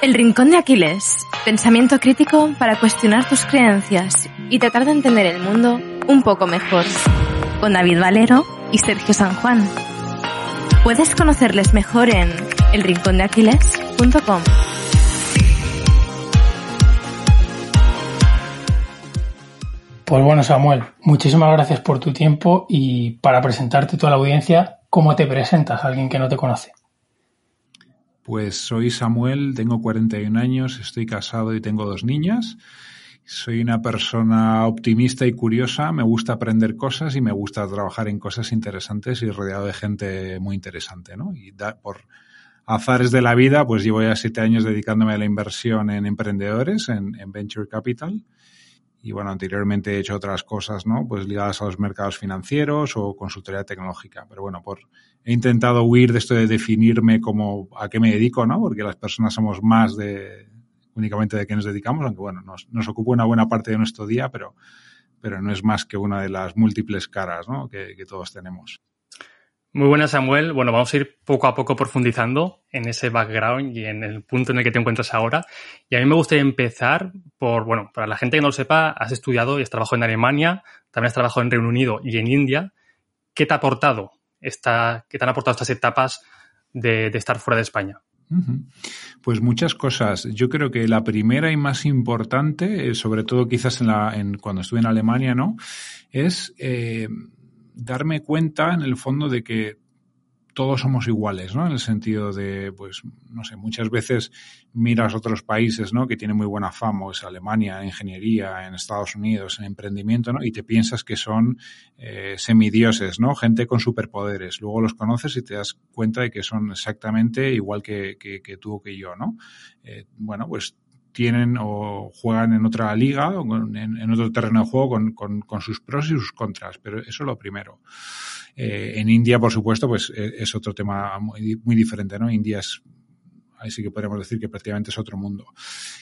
El Rincón de Aquiles. Pensamiento crítico para cuestionar tus creencias y tratar de entender el mundo un poco mejor. Con David Valero y Sergio San Juan. Puedes conocerles mejor en elrincondeaquiles.com. Pues bueno, Samuel, muchísimas gracias por tu tiempo y para presentarte a toda la audiencia, ¿cómo te presentas a alguien que no te conoce? Pues soy Samuel, tengo 41 años, estoy casado y tengo dos niñas. Soy una persona optimista y curiosa, me gusta aprender cosas y me gusta trabajar en cosas interesantes y rodeado de gente muy interesante, ¿no? Y por azares de la vida, pues llevo ya siete años dedicándome a la inversión en emprendedores, en Venture Capital y bueno, anteriormente he hecho otras cosas, ¿no? Pues ligadas a los mercados financieros o consultoría tecnológica. Pero bueno, por, he intentado huir de esto de definirme como a qué me dedico, ¿no? Porque las personas somos más de únicamente de qué nos dedicamos, aunque bueno, nos, ocupa una buena parte de nuestro día, pero, pero no es más que una de las múltiples caras, ¿no? que, que todos tenemos. Muy buenas, Samuel. Bueno, vamos a ir poco a poco profundizando en ese background y en el punto en el que te encuentras ahora. Y a mí me gustaría empezar por, bueno, para la gente que no lo sepa, has estudiado y has trabajado en Alemania, también has trabajado en Reino Unido y en India. ¿Qué te ha aportado esta, qué te han aportado estas etapas de, estar fuera de España? Pues muchas cosas. Yo creo que la primera y más importante, eh, sobre todo quizás en la, en, cuando estuve en Alemania, ¿no? Es eh, darme cuenta en el fondo de que todos somos iguales, ¿no? En el sentido de, pues, no sé, muchas veces miras otros países, ¿no? Que tienen muy buena fama, es Alemania, en ingeniería, en Estados Unidos, en emprendimiento, ¿no? Y te piensas que son eh, semidioses, ¿no? Gente con superpoderes. Luego los conoces y te das cuenta de que son exactamente igual que, que, que tú o que yo, ¿no? Eh, bueno, pues tienen o juegan en otra liga o en, otro terreno de juego con, con, sus pros y sus contras, pero eso es lo primero. Eh, en India, por supuesto, pues eh, es otro tema muy, muy diferente, ¿no? India es ahí sí que podríamos decir que prácticamente es otro mundo.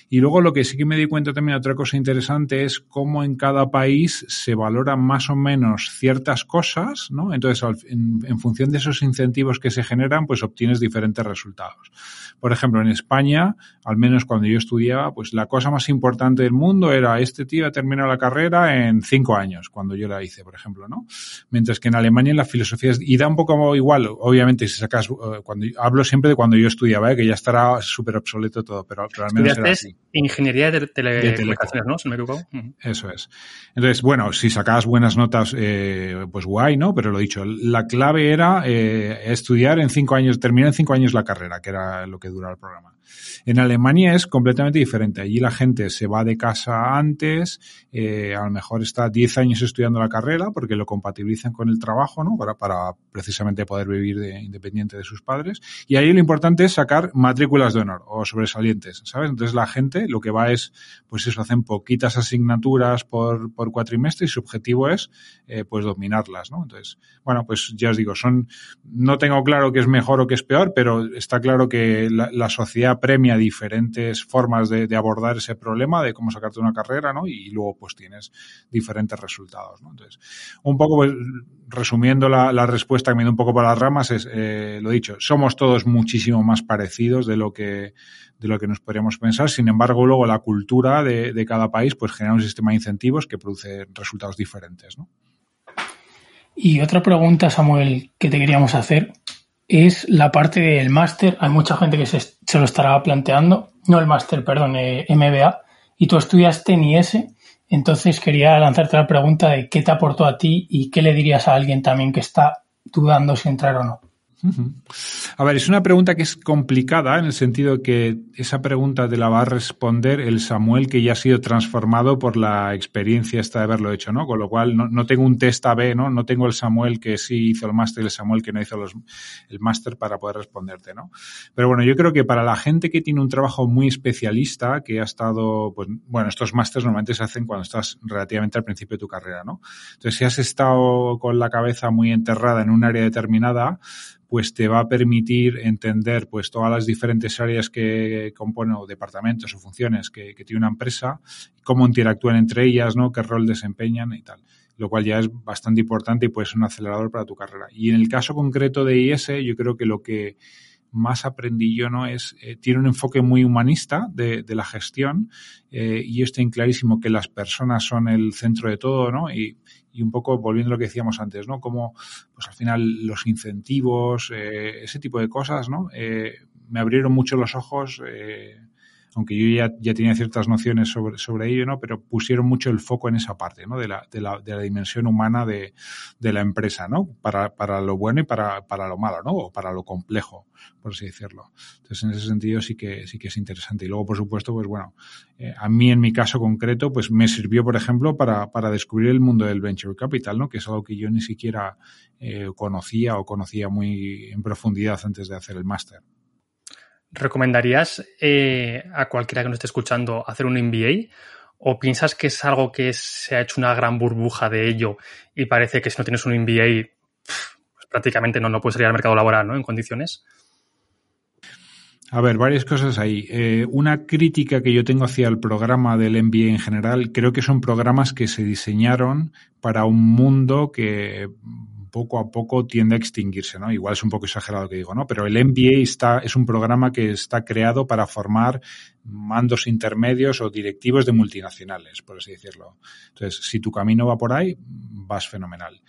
Y luego lo que sí que me di cuenta también, otra cosa interesante, es cómo en cada país se valoran más o menos ciertas cosas, ¿no? Entonces, en, función de esos incentivos que se generan, pues obtienes diferentes resultados. Por ejemplo, en España, al menos cuando yo estudiaba, pues la cosa más importante del mundo era este tío ha terminado la carrera en cinco años, cuando yo la hice, por ejemplo, ¿no? Mientras que en Alemania la filosofía es, y da un poco igual, obviamente, si sacas, eh, cuando hablo siempre de cuando yo estudiaba, ¿eh? que ya estará súper obsoleto todo, pero, al menos así. Ingeniería de, telecomunicaciones, ¿no? ¿Se me equivoco? Eso es. Entonces, bueno, si sacabas buenas notas, eh, pues guay, ¿no? Pero lo dicho, la clave era eh, estudiar en cinco años, terminar en cinco años la carrera, que era lo que duraba el programa. En Alemania es completamente diferente. Allí la gente se va de casa antes, eh, a lo mejor está 10 años estudiando la carrera porque lo compatibilizan con el trabajo, ¿no? Para, precisamente poder vivir de, independiente de sus padres. Y ahí lo importante es sacar matrículas de honor o sobresalientes, ¿sabes? Entonces la gente lo que va es, pues eso, hacen poquitas asignaturas por, por cuatrimestre y su objetivo es, eh, pues dominarlas, ¿no? Entonces, bueno, pues ya os digo, son, no tengo claro qué es mejor o qué es peor, pero está claro que la sociedad premia diferentes formas de, abordar ese problema, de cómo sacarte una carrera, ¿no? Y, luego pues tienes diferentes resultados. Entonces, un poco pues, resumiendo la, respuesta, cambiando un poco para las ramas, es eh, lo dicho, somos todos muchísimo más parecidos de lo que de lo que nos podríamos pensar. Sin embargo, luego la cultura de, cada país pues genera un sistema de incentivos que produce resultados diferentes. Y otra pregunta, Samuel, que te queríamos hacer es la parte del máster. Hay mucha gente que se, se, lo estará planteando. No el máster, perdón, eh, MBA. Y tú estudiaste en IS. Entonces quería lanzarte la pregunta de qué te aportó a ti y qué le dirías a alguien también que está dudando si entrar o no. A ver, es una pregunta que es complicada en el sentido que esa pregunta te la va a responder el Samuel que ya ha sido transformado por la experiencia esta de haberlo hecho, ¿no? Con lo cual no, tengo un test AB, ¿no? No tengo el Samuel que sí hizo el máster y el Samuel que no hizo el máster para poder responderte, ¿no? Pero bueno, yo creo que para la gente que tiene un trabajo muy especialista, que ha estado, pues, bueno, estos másters normalmente se hacen cuando estás relativamente al principio de tu carrera, ¿no? Entonces, si has estado con la cabeza muy enterrada en un área determinada, pues te va a permitir entender pues todas las diferentes áreas que componen o departamentos o funciones que, tiene una empresa, cómo interactúan entre ellas, ¿no? qué rol desempeñan y tal. Lo cual ya es bastante importante y puede ser un acelerador para tu carrera. Y en el caso concreto de IS, yo creo que lo que más aprendí yo, ¿no? Es, eh, tiene un enfoque muy humanista de, de la gestión eh, y está clarísimo que las personas son el centro de todo, ¿no? Y, y un poco volviendo a lo que decíamos antes, ¿no? Como, pues al final los incentivos, eh, ese tipo de cosas, ¿no? Eh, me abrieron mucho los ojos eh, aunque yo ya, ya tenía ciertas nociones sobre, sobre ello, ¿no? Pero pusieron mucho el foco en esa parte, ¿no? De la, de la, de la dimensión humana de, de, la empresa, ¿no? Para, para lo bueno y para, para lo malo, ¿no? O para lo complejo, por así decirlo. Entonces, en ese sentido sí que, sí que es interesante. Y luego, por supuesto, pues bueno, eh, a mí en mi caso concreto, pues me sirvió, por ejemplo, para, para descubrir el mundo del venture capital, ¿no? Que es algo que yo ni siquiera eh, conocía o conocía muy en profundidad antes de hacer el máster. ¿Recomendarías eh, a cualquiera que nos esté escuchando hacer un MBA? ¿O piensas que es algo que se ha hecho una gran burbuja de ello y parece que si no tienes un MBA, pues prácticamente no, no puedes salir al mercado laboral ¿no? en condiciones? A ver, varias cosas ahí. Eh, una crítica que yo tengo hacia el programa del MBA en general, creo que son programas que se diseñaron para un mundo que poco a poco tiende a extinguirse, ¿no? Igual es un poco exagerado lo que digo, ¿no? Pero el MBA está, es un programa que está creado para formar mandos intermedios o directivos de multinacionales, por así decirlo. Entonces, si tu camino va por ahí, vas fenomenal.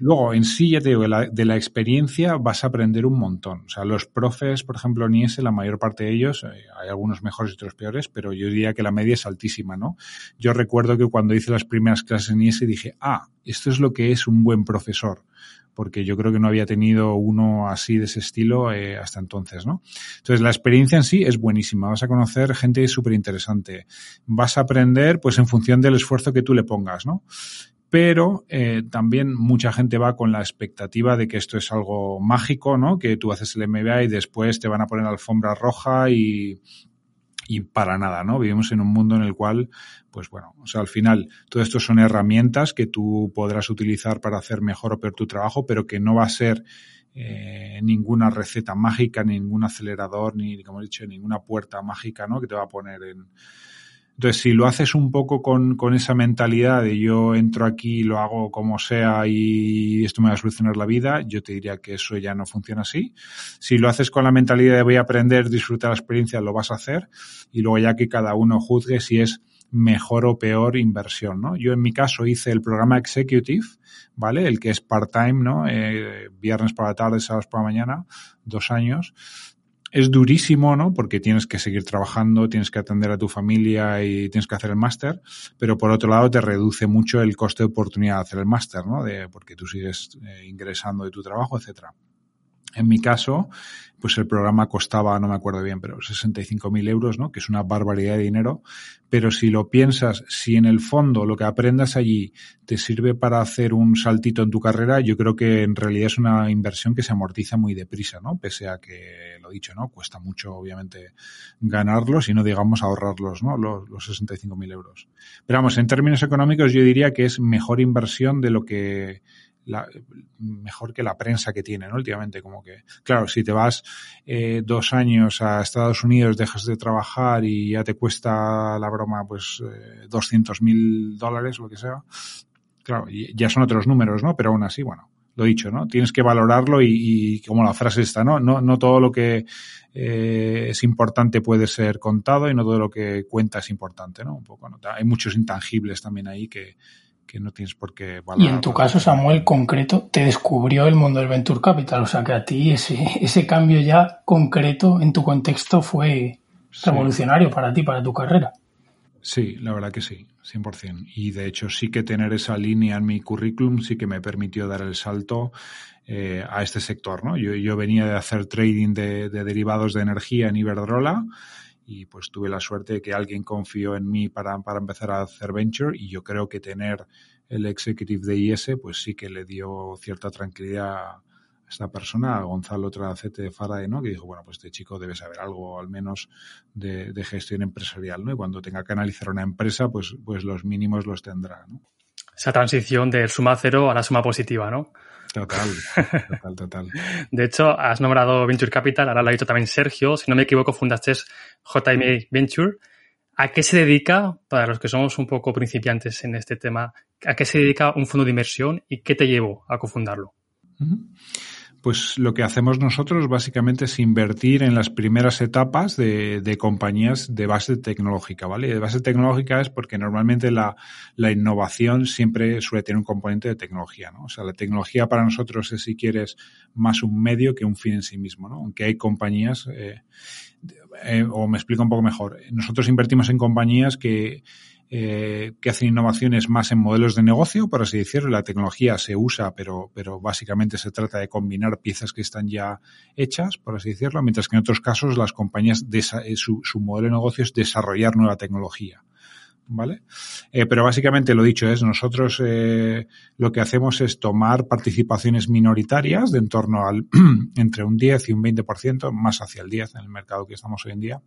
Luego, en sí, ya te digo, de la, de la, experiencia vas a aprender un montón. O sea, los profes, por ejemplo, en IES, la mayor parte de ellos, eh, hay algunos mejores y otros peores, pero yo diría que la media es altísima, ¿no? Yo recuerdo que cuando hice las primeras clases en IES dije, ah, esto es lo que es un buen profesor porque yo creo que no había tenido uno así de ese estilo eh, hasta entonces, ¿no? Entonces, la experiencia en sí es buenísima. Vas a conocer gente súper interesante. Vas a aprender, pues, en función del esfuerzo que tú le pongas, ¿no? Pero eh, también mucha gente va con la expectativa de que esto es algo mágico, ¿no? Que tú haces el MBA y después te van a poner alfombra roja y, y para nada, ¿no? Vivimos en un mundo en el cual, pues bueno, o sea, al final todo esto son herramientas que tú podrás utilizar para hacer mejor o peor tu trabajo, pero que no va a ser eh, ninguna receta mágica, ni ningún acelerador, ni, como he dicho, ninguna puerta mágica, ¿no? Que te va a poner en, entonces, si lo haces un poco con, con, esa mentalidad de yo entro aquí, lo hago como sea y esto me va a solucionar la vida, yo te diría que eso ya no funciona así. Si lo haces con la mentalidad de voy a aprender, disfrutar la experiencia, lo vas a hacer y luego ya que cada uno juzgue si es mejor o peor inversión, ¿no? Yo en mi caso hice el programa Executive, ¿vale? El que es part-time, ¿no? Eh, viernes para la tarde, sábados para la mañana, dos años es durísimo, ¿no? Porque tienes que seguir trabajando, tienes que atender a tu familia y tienes que hacer el máster, pero por otro lado te reduce mucho el coste de oportunidad de hacer el máster, ¿no? De, porque tú sigues eh, ingresando de tu trabajo, etcétera. En mi caso, pues el programa costaba, no me acuerdo bien, pero 65.000 euros, ¿no? Que es una barbaridad de dinero. Pero si lo piensas, si en el fondo lo que aprendas allí te sirve para hacer un saltito en tu carrera, yo creo que en realidad es una inversión que se amortiza muy deprisa, ¿no? Pese a que, dicho, ¿no? Cuesta mucho, obviamente, ganarlos y no digamos ahorrarlos, ¿no? Los, los 65.000 euros. Pero vamos, en términos económicos yo diría que es mejor inversión de lo que la, mejor que la prensa que tiene, ¿no? Últimamente, como que, claro, si te vas eh, dos años a Estados Unidos, dejas de trabajar y ya te cuesta la broma, pues, eh, 200 mil dólares, lo que sea, claro, ya son otros números, ¿no? Pero aún así, bueno, lo dicho, ¿no? Tienes que valorarlo y, y como la frase está, ¿no? No, no todo lo que eh, es importante puede ser contado y no todo lo que cuenta es importante, ¿no? Un poco, ¿no? Hay muchos intangibles también ahí que, que no tienes por qué valorar. Y en tu caso, Samuel, concreto, te descubrió el mundo del Venture Capital. O sea que a ti ese, ese cambio ya concreto en tu contexto fue revolucionario sí. para ti, para tu carrera. Sí, la verdad que sí, 100%. Y de hecho sí que tener esa línea en mi currículum sí que me permitió dar el salto eh, a este sector. ¿no? Yo, yo venía de hacer trading de, de derivados de energía en Iberdrola y pues tuve la suerte de que alguien confió en mí para, para empezar a hacer venture y yo creo que tener el executive de IS pues sí que le dio cierta tranquilidad esta persona, Gonzalo Tracete de Faraday, ¿no? Que dijo, bueno, pues este chico debe saber algo al menos de, de, gestión empresarial, ¿no? Y cuando tenga que analizar una empresa, pues, pues los mínimos los tendrá, ¿no? Esa transición del suma cero a la suma positiva, ¿no? Total, total, total. De hecho, has nombrado Venture Capital, ahora lo ha dicho también Sergio, si no me equivoco, fundaste JMA Venture. ¿A qué se dedica, para los que somos un poco principiantes en este tema, a qué se dedica un fondo de inversión y qué te llevó a cofundarlo? Uh -huh. Pues lo que hacemos nosotros básicamente es invertir en las primeras etapas de, de compañías de base tecnológica, ¿vale? Y de base tecnológica es porque normalmente la, la, innovación siempre suele tener un componente de tecnología, ¿no? O sea, la tecnología para nosotros es, si quieres, más un medio que un fin en sí mismo, ¿no? Aunque hay compañías, eh, eh, o me explico un poco mejor, nosotros invertimos en compañías que eh, que hacen innovaciones más en modelos de negocio, por así decirlo. La tecnología se usa, pero, pero básicamente se trata de combinar piezas que están ya hechas, por así decirlo, mientras que en otros casos las compañías, eh, su, su modelo de negocio es desarrollar nueva tecnología. ¿vale? Eh, pero básicamente lo dicho es, nosotros eh, lo que hacemos es tomar participaciones minoritarias de en torno al entre un 10 y un 20%, más hacia el 10 en el mercado que estamos hoy en día,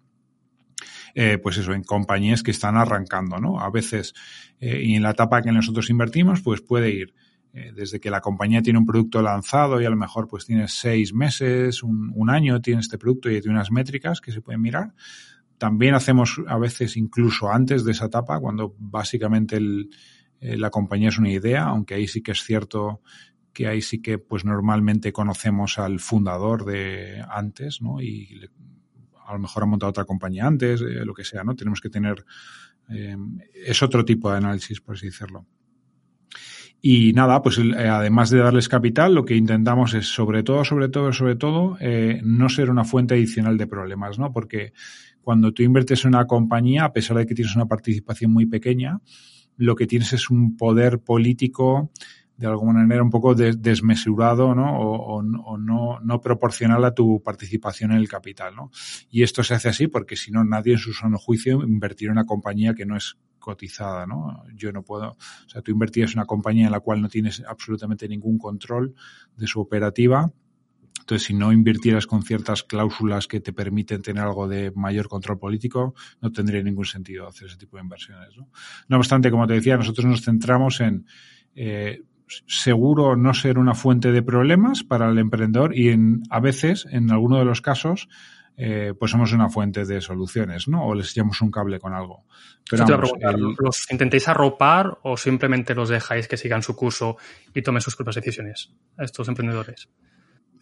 eh, pues eso, en compañías que están arrancando, ¿no? A veces, eh, y en la etapa que nosotros invertimos, pues puede ir eh, desde que la compañía tiene un producto lanzado y a lo mejor pues tiene seis meses, un, un año tiene este producto y tiene unas métricas que se pueden mirar. También hacemos a veces incluso antes de esa etapa, cuando básicamente el, la compañía es una idea, aunque ahí sí que es cierto que ahí sí que pues normalmente conocemos al fundador de antes, ¿no? Y a lo mejor ha montado otra compañía antes, eh, lo que sea, ¿no? Tenemos que tener, eh, es otro tipo de análisis, por así decirlo. Y nada, pues eh, además de darles capital, lo que intentamos es, sobre todo, sobre todo, sobre todo, no ser una fuente adicional de problemas, ¿no? Porque cuando tú inviertes en una compañía, a pesar de que tienes una participación muy pequeña, lo que tienes es un poder político de alguna manera un poco desmesurado ¿no? O, o, no, no proporcional a tu participación en el capital. ¿no? Y esto se hace así porque si no, nadie en su sano juicio invertirá en una compañía que no es cotizada. ¿no? Yo no puedo, o sea, tú invertías en una compañía en la cual no tienes absolutamente ningún control de su operativa. Entonces, si no invirtieras con ciertas cláusulas que te permiten tener algo de mayor control político, no tendría ningún sentido hacer ese tipo de inversiones. No, no obstante, como te decía, nosotros nos centramos en eh, seguro no ser una fuente de problemas para el emprendedor y en, a veces, en alguno de los casos, eh, pues somos una fuente de soluciones, ¿no? O les echamos un cable con algo. Pero vamos, el... ¿Los intentéis arropar o simplemente los dejáis que sigan su curso y tomen sus propias decisiones a estos emprendedores?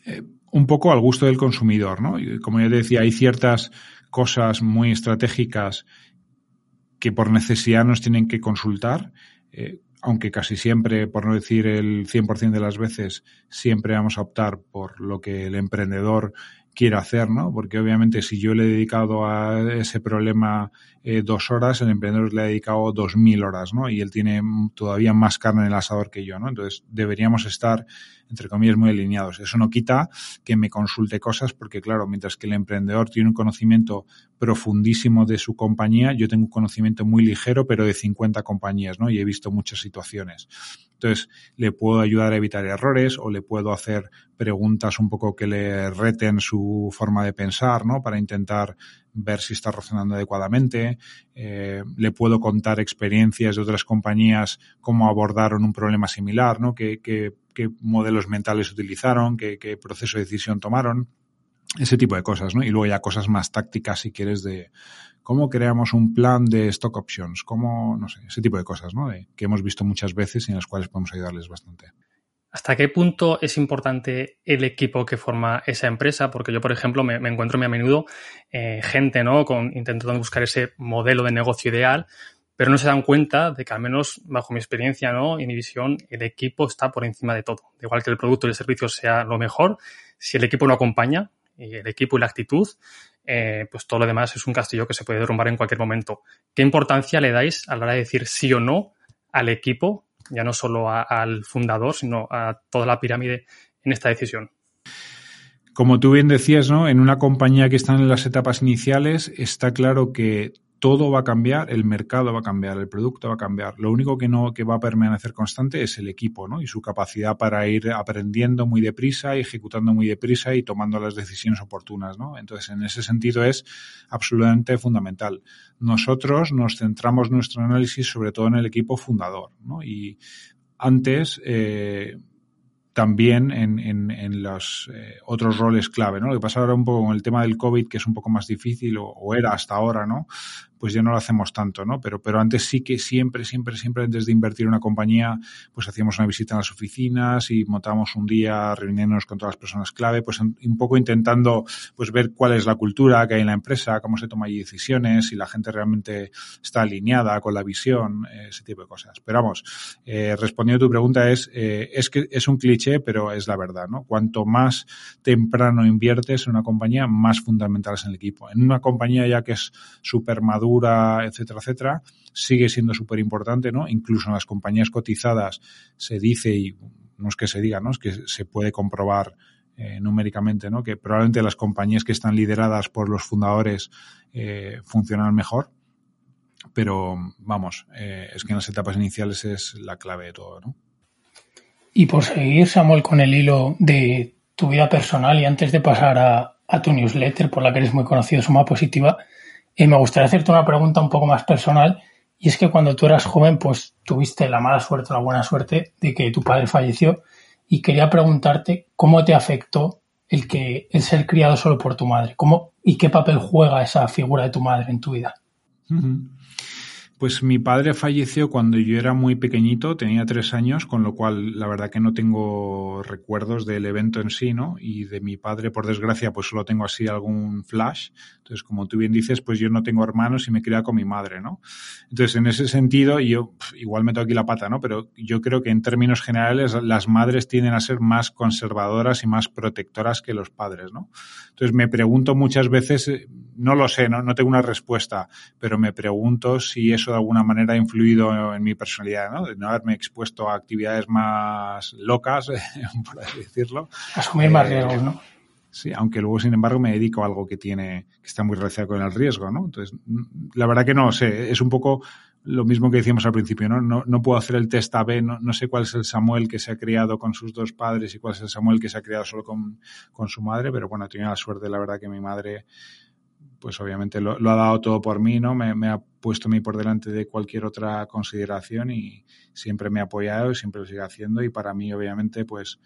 Eh, un poco al gusto del consumidor, ¿no? Como ya decía, hay ciertas cosas muy estratégicas que por necesidad nos tienen que consultar. Eh, aunque casi siempre, por no decir el 100% de las veces, siempre vamos a optar por lo que el emprendedor quiera hacer, ¿no? Porque obviamente si yo le he dedicado a ese problema eh, dos horas, el emprendedor le ha dedicado dos mil horas, ¿no? Y él tiene todavía más carne en el asador que yo, ¿no? Entonces deberíamos estar, entre comillas, muy alineados. Eso no quita que me consulte cosas porque, claro, mientras que el emprendedor tiene un conocimiento profundísimo de su compañía, yo tengo un conocimiento muy ligero, pero de 50 compañías, ¿no? Y he visto muchas situaciones. Entonces, le puedo ayudar a evitar errores o le puedo hacer preguntas un poco que le reten su forma de pensar, ¿no? Para intentar ver si está razonando adecuadamente. Eh, le puedo contar experiencias de otras compañías, cómo abordaron un problema similar, ¿no? qué, qué, qué modelos mentales utilizaron, qué, qué proceso de decisión tomaron ese tipo de cosas, ¿no? Y luego ya cosas más tácticas, si quieres, de cómo creamos un plan de stock options, cómo, no sé, ese tipo de cosas, ¿no? Que hemos visto muchas veces y en las cuales podemos ayudarles bastante. ¿Hasta qué punto es importante el equipo que forma esa empresa? Porque yo, por ejemplo, me, me encuentro muy a menudo eh, gente, ¿no? Con, intentando buscar ese modelo de negocio ideal, pero no se dan cuenta de que, al menos bajo mi experiencia, ¿no? Y mi visión, el equipo está por encima de todo. igual que el producto y el servicio sea lo mejor, si el equipo no acompaña, y el equipo y la actitud, eh, pues todo lo demás es un castillo que se puede derrumbar en cualquier momento. ¿Qué importancia le dais a la hora de decir sí o no al equipo ya no solo al fundador, sino a toda la pirámide en esta decisión. Como tú bien decías, ¿no? En una compañía que está en las etapas iniciales, está claro que todo va a cambiar, el mercado va a cambiar, el producto va a cambiar. Lo único que no que va a permanecer constante es el equipo, ¿no? Y su capacidad para ir aprendiendo muy deprisa, ejecutando muy deprisa y tomando las decisiones oportunas, ¿no? Entonces, en ese sentido es absolutamente fundamental. Nosotros nos centramos nuestro análisis sobre todo en el equipo fundador, ¿no? Y antes eh, también en, en, en los eh, otros roles clave, ¿no? Lo que pasa ahora un poco con el tema del COVID, que es un poco más difícil, o, o, era hasta ahora, ¿no? Pues ya no lo hacemos tanto, ¿no? Pero, pero antes sí que siempre, siempre, siempre antes de invertir en una compañía, pues hacíamos una visita a las oficinas y montábamos un día reuniéndonos con todas las personas clave, pues un poco intentando pues ver cuál es la cultura que hay en la empresa, cómo se toman decisiones, si la gente realmente está alineada con la visión, ese tipo de cosas. Pero vamos, eh, respondiendo a tu pregunta es, eh, es que es un cliché, pero es la verdad, ¿no? Cuanto más temprano inviertes en una compañía, más fundamental es en el equipo. En una compañía ya que es súper madura, etcétera, etcétera, sigue siendo súper importante, ¿no? Incluso en las compañías cotizadas se dice, y no es que se diga, ¿no? Es que se puede comprobar eh, numéricamente, ¿no? Que probablemente las compañías que están lideradas por los fundadores eh, funcionan mejor. Pero vamos, eh, es que en las etapas iniciales es la clave de todo, ¿no? Y por seguir, Samuel, con el hilo de tu vida personal y antes de pasar a, tu newsletter, por la que eres muy conocido, Suma Positiva, me gustaría hacerte una pregunta un poco más personal. Y es que cuando tú eras joven, pues tuviste la mala suerte o la buena suerte de que tu padre falleció y quería preguntarte cómo te afectó el que el ser criado solo por tu madre, cómo y qué papel juega esa figura de tu madre en tu vida. Pues mi padre falleció cuando yo era muy pequeñito, tenía tres años, con lo cual la verdad que no tengo recuerdos del evento en sí, ¿no? Y de mi padre, por desgracia, pues solo tengo así algún flash. Entonces, como tú bien dices, pues yo no tengo hermanos y me criado con mi madre, ¿no? Entonces, en ese sentido, yo igual meto aquí la pata, ¿no? Pero yo creo que en términos generales las madres tienden a ser más conservadoras y más protectoras que los padres, ¿no? Entonces, me pregunto muchas veces, eh, no lo sé, no, no tengo una respuesta, pero me pregunto si eso de alguna manera ha influido en mi personalidad, ¿no? De no haberme expuesto a actividades más locas, por así decirlo. Asumir más eh, riesgos, ¿no? Sí, aunque luego, sin embargo, me dedico a algo que tiene, que está muy relacionado con el riesgo, ¿no? Entonces, la verdad que no sé, es un poco lo mismo que decíamos al principio, ¿no? No, no puedo hacer el test AB, no, no, sé cuál es el Samuel que se ha criado con sus dos padres y cuál es el Samuel que se ha criado solo con, con su madre, pero bueno, he tenido la suerte, la verdad, que mi madre pues obviamente lo, ha dado todo por mí, ¿no? Me, ha puesto a mí por delante de cualquier otra consideración y siempre me ha apoyado y siempre lo sigue haciendo y para mí obviamente pues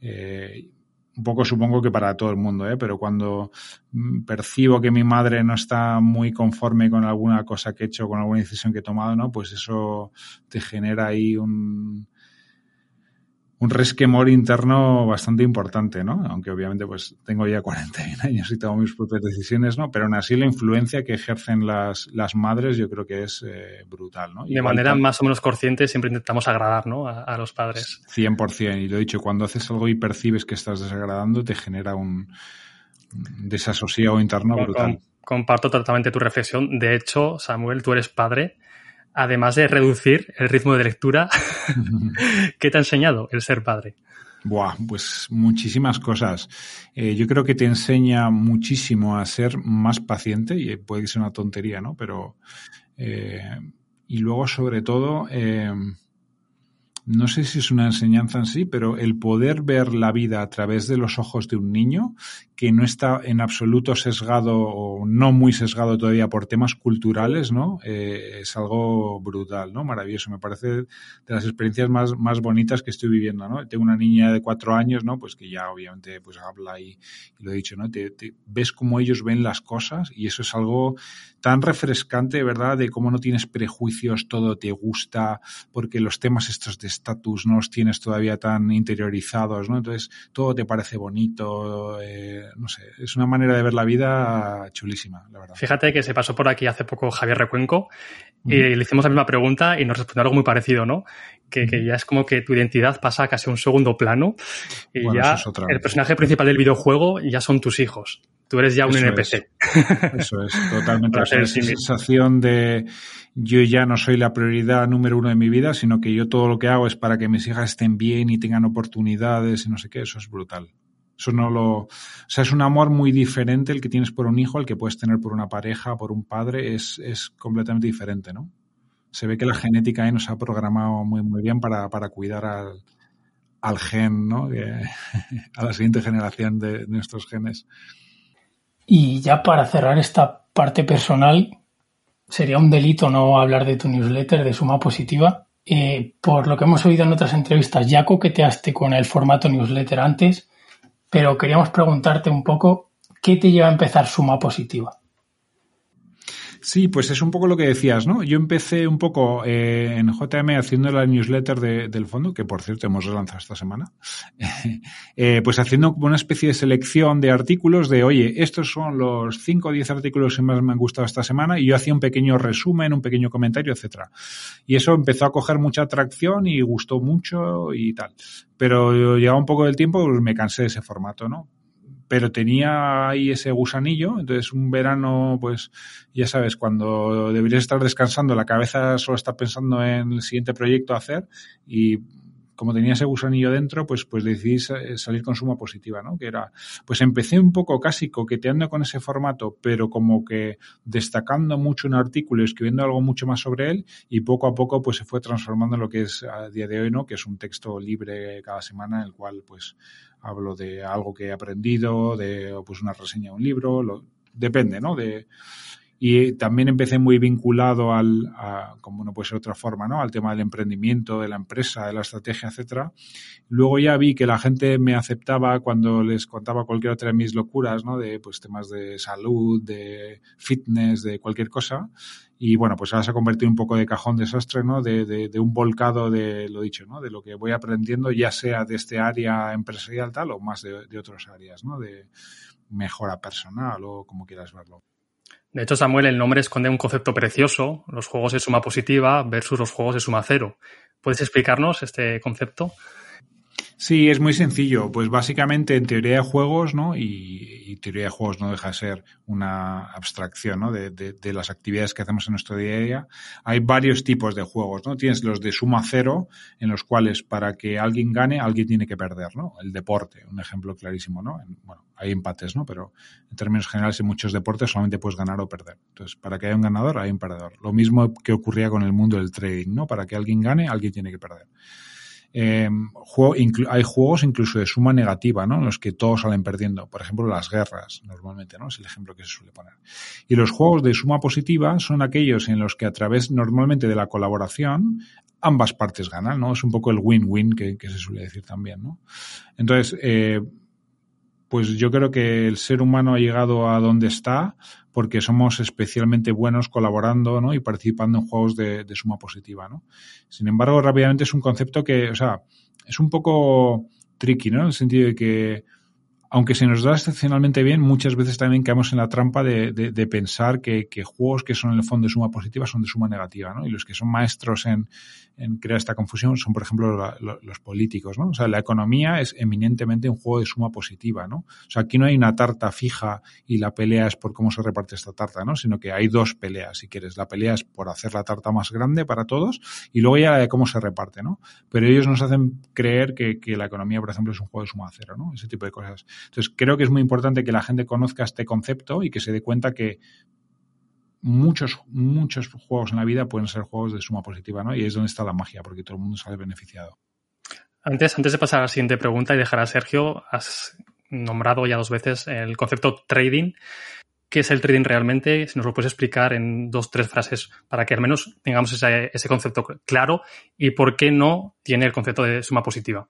eh, un poco supongo que para todo el mundo, ¿eh? pero cuando mm, percibo que mi madre no está muy conforme con alguna cosa que he hecho, con alguna decisión que he tomado, ¿no? Pues eso te genera ahí un, un resquemor interno bastante importante, ¿no? Aunque obviamente pues tengo ya 41 años y tomo mis propias decisiones, ¿no? Pero aún así la influencia que ejercen las, las madres yo creo que es eh, brutal, ¿no? De manera más o menos consciente siempre intentamos agradar, ¿no? A, los padres. 100%. Y lo he dicho, cuando haces algo y percibes que estás desagradando, te genera un desasosiego interno brutal. comparto totalmente tu reflexión. De hecho, Samuel, tú eres padre además de reducir el ritmo de lectura, ¿qué te ha enseñado el ser padre? Buah, pues muchísimas cosas. Eh, yo creo que te enseña muchísimo a ser más paciente, y puede ser una tontería, ¿no? Pero. Eh, y luego, sobre todo, eh, no sé si es una enseñanza en sí, pero el poder ver la vida a través de los ojos de un niño que no está en absoluto sesgado o no muy sesgado todavía por temas culturales, ¿no? Eh, es algo brutal, ¿no? Maravilloso. Me parece de las experiencias más, más bonitas que estoy viviendo, ¿no? Tengo una niña de cuatro años, ¿no? Pues que ya obviamente pues habla y, lo he dicho, ¿no? Te, ves cómo ellos ven las cosas y eso es algo tan refrescante, ¿verdad? De cómo no tienes prejuicios, todo te gusta, porque los temas estos de estatus no los tienes todavía tan interiorizados, ¿no? Entonces todo te parece bonito, eh, no sé, es una manera de ver la vida chulísima, la verdad. Fíjate que se pasó por aquí hace poco Javier Recuenco y le hicimos la misma pregunta y nos respondió algo muy parecido, ¿no? Que, ya es como que tu identidad pasa casi a un segundo plano y ya el personaje principal del videojuego ya son tus hijos. Tú eres ya un NPC. Eso es, totalmente. esa sensación de yo ya no soy la prioridad número uno de mi vida, sino que yo todo lo que hago es para que mis hijas estén bien y tengan oportunidades y no sé qué. Eso es brutal. Eso no lo, o sea, es un amor muy diferente el que tienes por un hijo, el que puedes tener por una pareja, por un padre, es, es completamente diferente, ¿no? Se ve que la genética ahí nos ha programado muy, muy bien para, para cuidar al, al gen, ¿no? a la siguiente generación de, nuestros genes. Y ya para cerrar esta parte personal, sería un delito no hablar de tu newsletter de suma positiva. Eh, por lo que hemos oído en otras entrevistas, ya coqueteaste con el formato newsletter antes pero queríamos preguntarte un poco qué te lleva a empezar Suma Positiva. Sí, pues es un poco lo que decías, ¿no? Yo empecé un poco eh, en JM haciendo la newsletter del fondo, que por cierto hemos relanzado esta semana, eh, pues haciendo una especie de selección de artículos de, oye, estos son los 5 o 10 artículos que más me han gustado esta semana y yo hacía un pequeño resumen, un pequeño comentario, etcétera. Y eso empezó a coger mucha atracción y gustó mucho y tal. Pero llegaba un poco del tiempo, pues me cansé de ese formato, ¿no? Pero tenía ahí ese gusanillo, entonces un verano, pues ya sabes, cuando deberías estar descansando, la cabeza solo está pensando en el siguiente proyecto a hacer y como tenía ese gusanillo dentro, pues, pues decidí salir con suma positiva, ¿no? Que era, pues empecé un poco casi coqueteando con ese formato, pero como que destacando mucho un artículo y escribiendo algo mucho más sobre él y poco a poco pues se fue transformando en lo que es a día de hoy, ¿no? Que es un texto libre cada semana en el cual pues hablo de algo que he aprendido, de pues una reseña de un libro, lo, depende, ¿no? De, y también empecé muy vinculado al, a, como no puede ser otra forma, ¿no? Al tema del emprendimiento, de la empresa, de la estrategia, etcétera. Luego ya vi que la gente me aceptaba cuando les contaba cualquier otra de mis locuras, ¿no? De pues temas de salud, de fitness, de cualquier cosa. Y bueno, pues ahora se ha convertido un poco de cajón desastre, ¿no? De, de, de un volcado de lo dicho, ¿no? De lo que voy aprendiendo, ya sea de este área empresarial tal o más de, de otras áreas, ¿no? De mejora personal o como quieras verlo. De hecho, Samuel, el nombre esconde un concepto precioso, los juegos de suma positiva versus los juegos de suma cero. ¿Puedes explicarnos este concepto? Sí, es muy sencillo. Pues básicamente en teoría de juegos, ¿no? Y, teoría de juegos no deja de ser una abstracción, ¿no? De, de, de, las actividades que hacemos en nuestro día a día. Hay varios tipos de juegos, ¿no? Tienes los de suma cero, en los cuales para que alguien gane, alguien tiene que perder, ¿no? El deporte, un ejemplo clarísimo, ¿no? Bueno, hay empates, ¿no? Pero en términos generales en muchos deportes solamente puedes ganar o perder. Entonces, para que haya un ganador, hay un perdedor. Lo mismo que ocurría con el mundo del trading, ¿no? Para que alguien gane, alguien tiene que perder. Eh, hay juegos incluso de suma negativa, ¿no? En los que todos salen perdiendo. Por ejemplo, las guerras, normalmente, ¿no? Es el ejemplo que se suele poner. Y los juegos de suma positiva son aquellos en los que a través normalmente de la colaboración ambas partes ganan, ¿no? Es un poco el win-win que, que, se suele decir también, ¿no? Entonces, eh, pues yo creo que el ser humano ha llegado a donde está porque somos especialmente buenos colaborando ¿no? y participando en juegos de, suma positiva. Sin embargo, rápidamente es un concepto que, o sea, es un poco tricky, ¿no? En el sentido de que aunque se nos da excepcionalmente bien, muchas veces también caemos en la trampa de, pensar que, juegos que son en el fondo de suma positiva son de suma negativa, ¿no? Y los que son maestros en, crear esta confusión son, por ejemplo, los políticos, ¿no? O sea, la economía es eminentemente un juego de suma positiva, ¿no? O sea, aquí no hay una tarta fija y la pelea es por cómo se reparte esta tarta, ¿no? Sino que hay dos peleas, si quieres. La pelea es por hacer la tarta más grande para todos y luego ya la de cómo se reparte, ¿no? Pero ellos nos hacen creer que, que la economía, por ejemplo, es un juego de suma cero, ¿no? Ese tipo de cosas. Entonces, creo que es muy importante que la gente conozca este concepto y que se dé cuenta que muchos, muchos juegos en la vida pueden ser juegos de suma positiva, ¿no? Y es donde está la magia, porque todo el mundo sale beneficiado. Antes, antes de pasar a la siguiente pregunta y dejar a Sergio, has nombrado ya dos veces el concepto trading. ¿Qué es el trading realmente? Si nos lo puedes explicar en dos, tres frases para que al menos tengamos ese, ese concepto claro y por qué no tiene el concepto de suma positiva.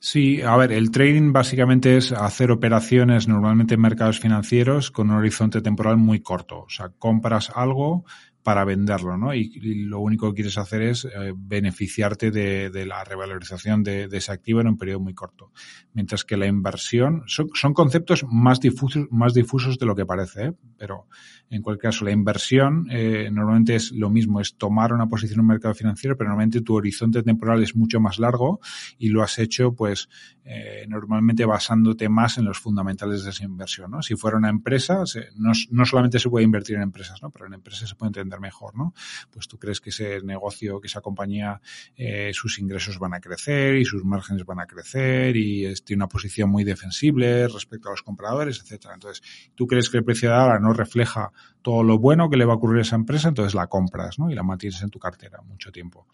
Sí, a ver, el trading básicamente es hacer operaciones normalmente en mercados financieros con un horizonte temporal muy corto. O sea, compras algo para venderlo, ¿no? Y, lo único que quieres hacer es eh, beneficiarte de, la revalorización de, ese activo en un periodo muy corto. Mientras que la inversión son, conceptos más difusos, más difusos de lo que parece, ¿eh? pero en cualquier caso la inversión eh, normalmente es lo mismo, es tomar una posición en un mercado financiero, pero normalmente tu horizonte temporal es mucho más largo y lo has hecho, pues, eh, normalmente basándote más en los fundamentales de esa inversión, ¿no? Si fuera una empresa, no, no solamente se puede invertir en empresas, ¿no? Pero en empresas se puede entender mejor, ¿no? Pues tú crees que ese negocio, que esa compañía, eh, sus ingresos van a crecer y sus márgenes van a crecer y es, tiene una posición muy defensible respecto a los compradores, etcétera. Entonces, tú crees que el precio de ahora no refleja todo lo bueno que le va a ocurrir a esa empresa, entonces la compras, ¿no? Y la mantienes en tu cartera mucho tiempo.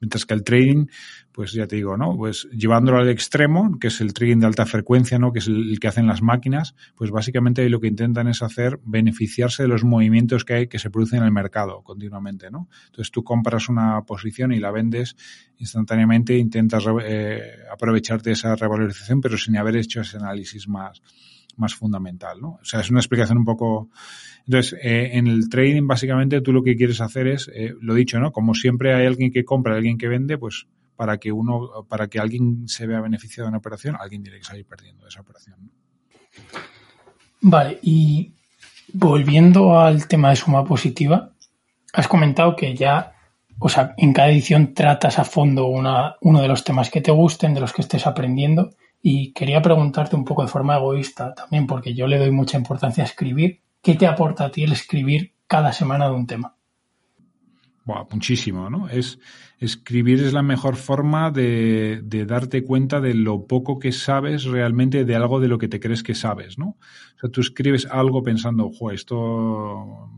Mientras que el trading, pues ya te digo, ¿no? Pues llevándolo al extremo, que es el trading de alta frecuencia, ¿no? Que es el, que hacen las máquinas, pues básicamente lo que intentan es hacer beneficiarse de los movimientos que hay que se producen en el mercado continuamente, ¿no? Entonces tú compras una posición y la vendes instantáneamente, intentas eh, aprovecharte de esa revalorización, pero sin haber hecho ese análisis más, más fundamental, ¿no? O sea, es una explicación un poco... Entonces, eh, en el trading, básicamente, tú lo que quieres hacer es, eh, lo dicho, ¿no? Como siempre hay alguien que compra alguien que vende, pues para que uno, para que alguien se vea beneficiado de una operación, alguien tiene que salir perdiendo de esa operación. Vale, y volviendo al tema de suma positiva, has comentado que ya, o sea, en cada edición tratas a fondo una, uno de los temas que te gusten, de los que estés aprendiendo. Y quería preguntarte un poco de forma egoísta también, porque yo le doy mucha importancia a escribir. ¿Qué te aporta a ti el escribir cada semana de un tema? Buah, muchísimo, ¿no? Es, escribir es la mejor forma de, de, darte cuenta de lo poco que sabes realmente de algo de lo que te crees que sabes, ¿no? O sea, tú escribes algo pensando, jo, esto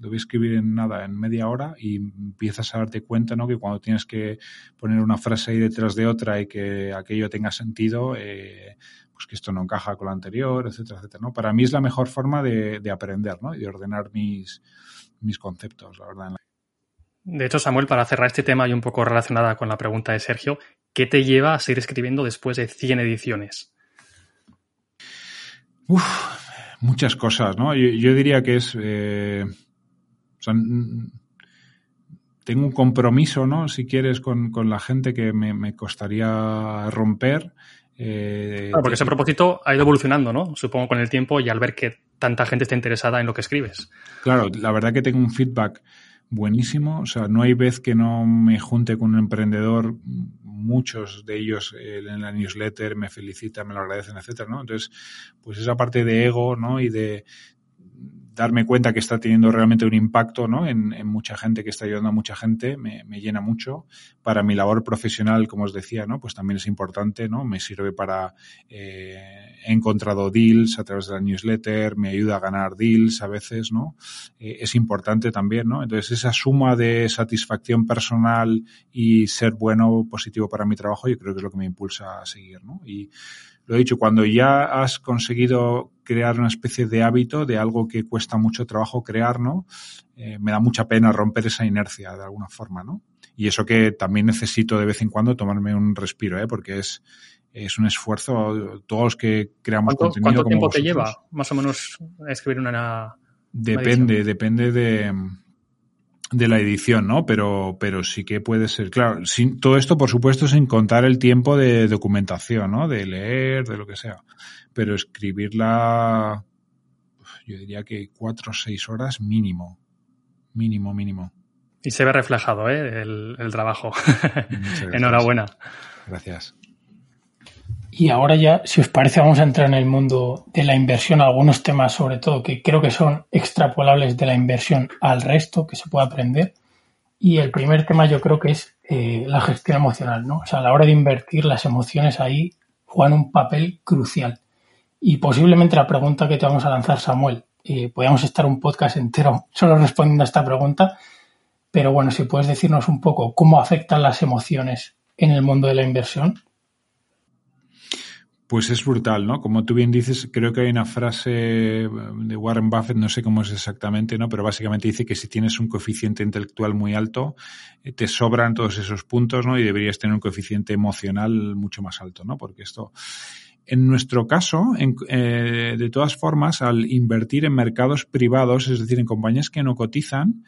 lo voy a escribir en nada, en media hora, y empiezas a darte cuenta, ¿no? Que cuando tienes que poner una frase ahí detrás de otra y que aquello tenga sentido, eh, pues que esto no encaja con lo anterior, etcétera, etcétera, ¿no? Para mí es la mejor forma de, de aprender, ¿no? Y de ordenar mis, mis conceptos, la verdad. De hecho, Samuel, para cerrar este tema y un poco relacionada con la pregunta de Sergio, ¿qué te lleva a seguir escribiendo después de 100 ediciones? Uf, muchas cosas, ¿no? Yo, yo diría que es... Eh, o sea, tengo un compromiso, ¿no? Si quieres, con, con la gente que me, me costaría romper. Eh, claro, porque ese propósito ha ido evolucionando, ¿no? Supongo con el tiempo y al ver que tanta gente está interesada en lo que escribes. Claro, la verdad que tengo un feedback buenísimo. O sea, no hay vez que no me junte con un emprendedor. Muchos de ellos eh, en la newsletter me felicitan, me lo agradecen, etcétera, ¿no? Entonces, pues esa parte de ego, ¿no? Y de, darme cuenta que está teniendo realmente un impacto ¿no? en, en, mucha gente, que está ayudando a mucha gente, me, me, llena mucho. Para mi labor profesional, como os decía, ¿no? pues también es importante, ¿no? me sirve para... Eh, he encontrado deals a través de la newsletter, me ayuda a ganar deals a veces, ¿no? Eh, es importante también, ¿no? Entonces esa suma de satisfacción personal y ser bueno, positivo para mi trabajo, yo creo que es lo que me impulsa a seguir, ¿no? Y lo he dicho, cuando ya has conseguido crear una especie de hábito de algo que cuesta mucho trabajo crear, ¿no? Eh, me da mucha pena romper esa inercia de alguna forma, ¿no? Y eso que también necesito de vez en cuando tomarme un respiro, ¿eh? Porque es, es un esfuerzo. Todos los que creamos ¿Cuánto, contenido. ¿Cuánto tiempo te lleva, más o menos, a escribir una. Depende, depende de de la edición, ¿no? Pero, pero sí que puede ser, claro, sin, todo esto, por supuesto, sin contar el tiempo de documentación, ¿no? De leer, de lo que sea. Pero escribirla, yo diría que cuatro o seis horas mínimo. Mínimo, mínimo. Y se ve reflejado, ¿eh? El, el trabajo. Enhorabuena. Gracias. Y ahora ya, si os parece, vamos a entrar en el mundo de la inversión, algunos temas sobre todo que creo que son extrapolables de la inversión al resto, que se puede aprender. Y el primer tema yo creo que es eh, la gestión emocional, ¿no? O sea, a la hora de invertir, las emociones ahí juegan un papel crucial. Y posiblemente la pregunta que te vamos a lanzar, Samuel, eh, podríamos estar un podcast entero solo respondiendo a esta pregunta, pero bueno, si puedes decirnos un poco cómo afectan las emociones en el mundo de la inversión. Pues es brutal, ¿no? Como tú bien dices, creo que hay una frase de Warren Buffett, no sé cómo es exactamente, ¿no? Pero básicamente dice que si tienes un coeficiente intelectual muy alto, eh, te sobran todos esos puntos, ¿no? Y deberías tener un coeficiente emocional mucho más alto, ¿no? Porque esto, en nuestro caso, eh, de todas formas, al invertir en mercados privados, es decir, en compañías que no cotizan,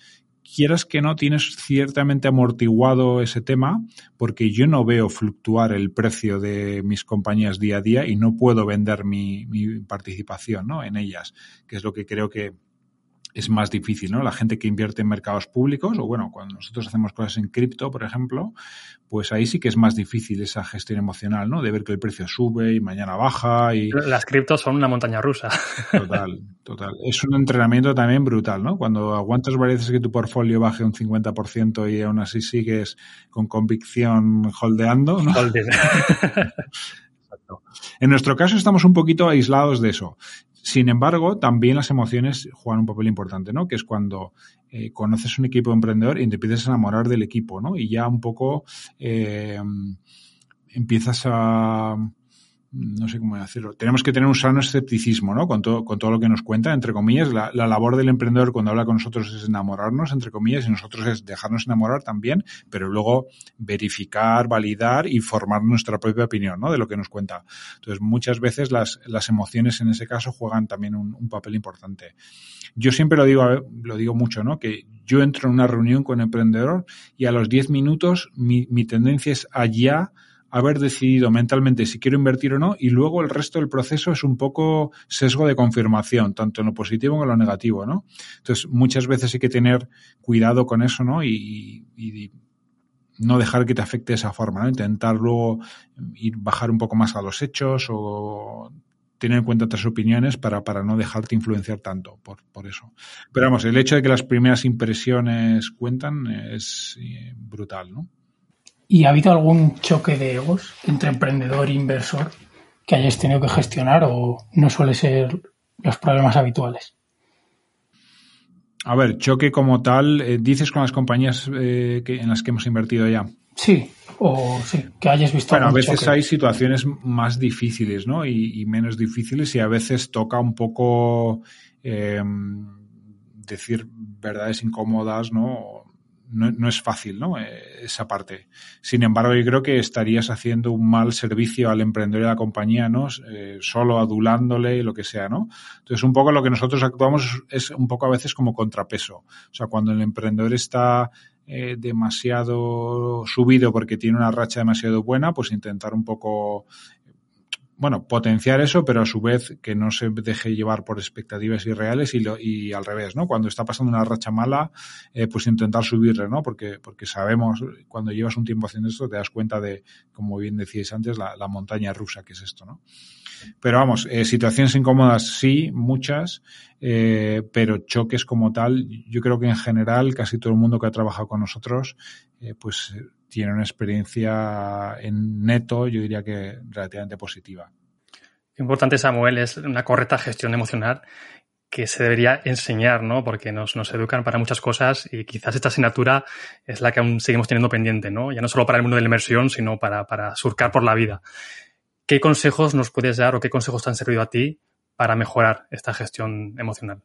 quieras que no, tienes ciertamente amortiguado ese tema, porque yo no veo fluctuar el precio de mis compañías día a día y no puedo vender mi, mi participación ¿no? en ellas, que es lo que creo que, es más difícil, ¿no? La gente que invierte en mercados públicos, o bueno, cuando nosotros hacemos cosas en cripto, por ejemplo, pues ahí sí que es más difícil esa gestión emocional, ¿no? De ver que el precio sube y mañana baja y... Las criptos son una montaña rusa. Total, total. Es un entrenamiento también brutal, ¿no? Cuando aguantas varias veces que tu portfolio baje un 50% y aún así sigues con convicción holdeando, ¿no? Exacto. En nuestro caso estamos un poquito aislados de eso. Sin embargo, también las emociones juegan un papel importante, ¿no? Que es cuando eh, conoces un equipo emprendedor y te empiezas a enamorar del equipo, ¿no? Y ya un poco eh, empiezas a no sé cómo decirlo, tenemos que tener un sano escepticismo, ¿no? Con todo, con todo lo que nos cuenta, entre comillas, la, la, labor del emprendedor cuando habla con nosotros es enamorarnos, entre comillas, y nosotros es dejarnos enamorar también, pero luego verificar, validar y formar nuestra propia opinión, ¿no? De lo que nos cuenta. Entonces, muchas veces las, las emociones en ese caso juegan también un, un papel importante. Yo siempre lo digo, lo digo mucho, ¿no? Que yo entro en una reunión con un emprendedor y a los 10 minutos mi, mi tendencia es allá haber decidido mentalmente si quiero invertir o no y luego el resto del proceso es un poco sesgo de confirmación, tanto en lo positivo como en lo negativo, ¿no? Entonces, muchas veces hay que tener cuidado con eso, ¿no? Y, no dejar que te afecte de esa forma, ¿no? Intentar luego ir bajar un poco más a los hechos o tener en cuenta otras opiniones para, para no dejarte influenciar tanto por, por eso. Pero vamos, el hecho de que las primeras impresiones cuentan es eh, brutal, ¿no? ¿Y ha habido algún choque de egos entre emprendedor e inversor que hayas tenido que gestionar o no suele ser los problemas habituales? A ver, choque como tal, eh, dices con las compañías eh, que, en las que hemos invertido ya. Sí, o sí, que hayas visto. Bueno, a veces choque. hay situaciones más difíciles, ¿no? Y, y, menos difíciles y a veces toca un poco eh, decir verdades incómodas, ¿no? No, no, es fácil, ¿no? Eh, esa parte. Sin embargo, yo creo que estarías haciendo un mal servicio al emprendedor y a la compañía, ¿no? Eh, solo adulándole y lo que sea, ¿no? Entonces, un poco lo que nosotros actuamos es un poco a veces como contrapeso. O sea, cuando el emprendedor está eh, demasiado subido porque tiene una racha demasiado buena, pues intentar un poco bueno, potenciar eso, pero a su vez que no se deje llevar por expectativas irreales y, lo, y al revés, ¿no? Cuando está pasando una racha mala, eh, pues intentar subirle, ¿no? Porque, porque sabemos, cuando llevas un tiempo haciendo esto, te das cuenta de, como bien decíais antes, la, montaña rusa que es esto, ¿no? Pero vamos, eh, situaciones incómodas sí, muchas, eh, pero choques como tal, yo creo que en general casi todo el mundo que ha trabajado con nosotros, pues tiene una experiencia en neto, yo diría que relativamente positiva. Importante, Samuel, es una correcta gestión emocional que se debería enseñar, ¿no? Porque nos, nos educan para muchas cosas y quizás esta asignatura es la que aún seguimos teniendo pendiente, ¿no? Ya no solo para el mundo de la inversión, sino para, para surcar por la vida. ¿Qué consejos nos puedes dar o qué consejos te han servido a ti para mejorar esta gestión emocional?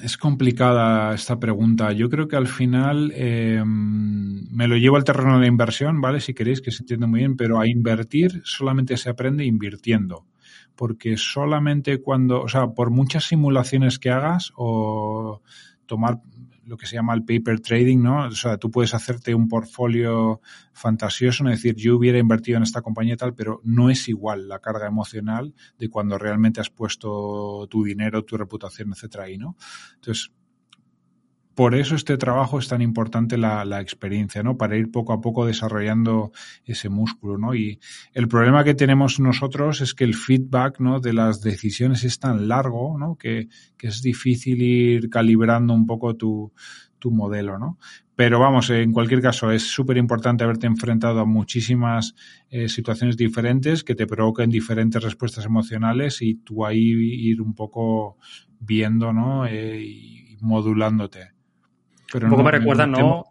Es complicada esta pregunta. Yo creo que al final eh, me lo llevo al terreno de inversión, ¿vale? Si queréis, que se entiende muy bien, pero a invertir solamente se aprende invirtiendo. Porque solamente cuando, o sea, por muchas simulaciones que hagas o tomar lo que se llama el paper trading, ¿no? O sea, tú puedes hacerte un portfolio fantasioso, es decir, yo hubiera invertido en esta compañía y tal, pero no es igual la carga emocional de cuando realmente has puesto tu dinero, tu reputación, etcétera, ahí, ¿no? Entonces, por eso este trabajo es tan importante la, experiencia, ¿no? Para ir poco a poco desarrollando ese músculo, ¿no? Y el problema que tenemos nosotros es que el feedback, ¿no? De las decisiones es tan largo, ¿no? Que, es difícil ir calibrando un poco tu, tu modelo, ¿no? Pero vamos, en cualquier caso, es súper importante haberte enfrentado a muchísimas eh, situaciones diferentes que te provoquen diferentes respuestas emocionales y tú ahí ir un poco viendo, ¿no? Eh, y modulándote. Pero un poco no, me recuerda, ¿no?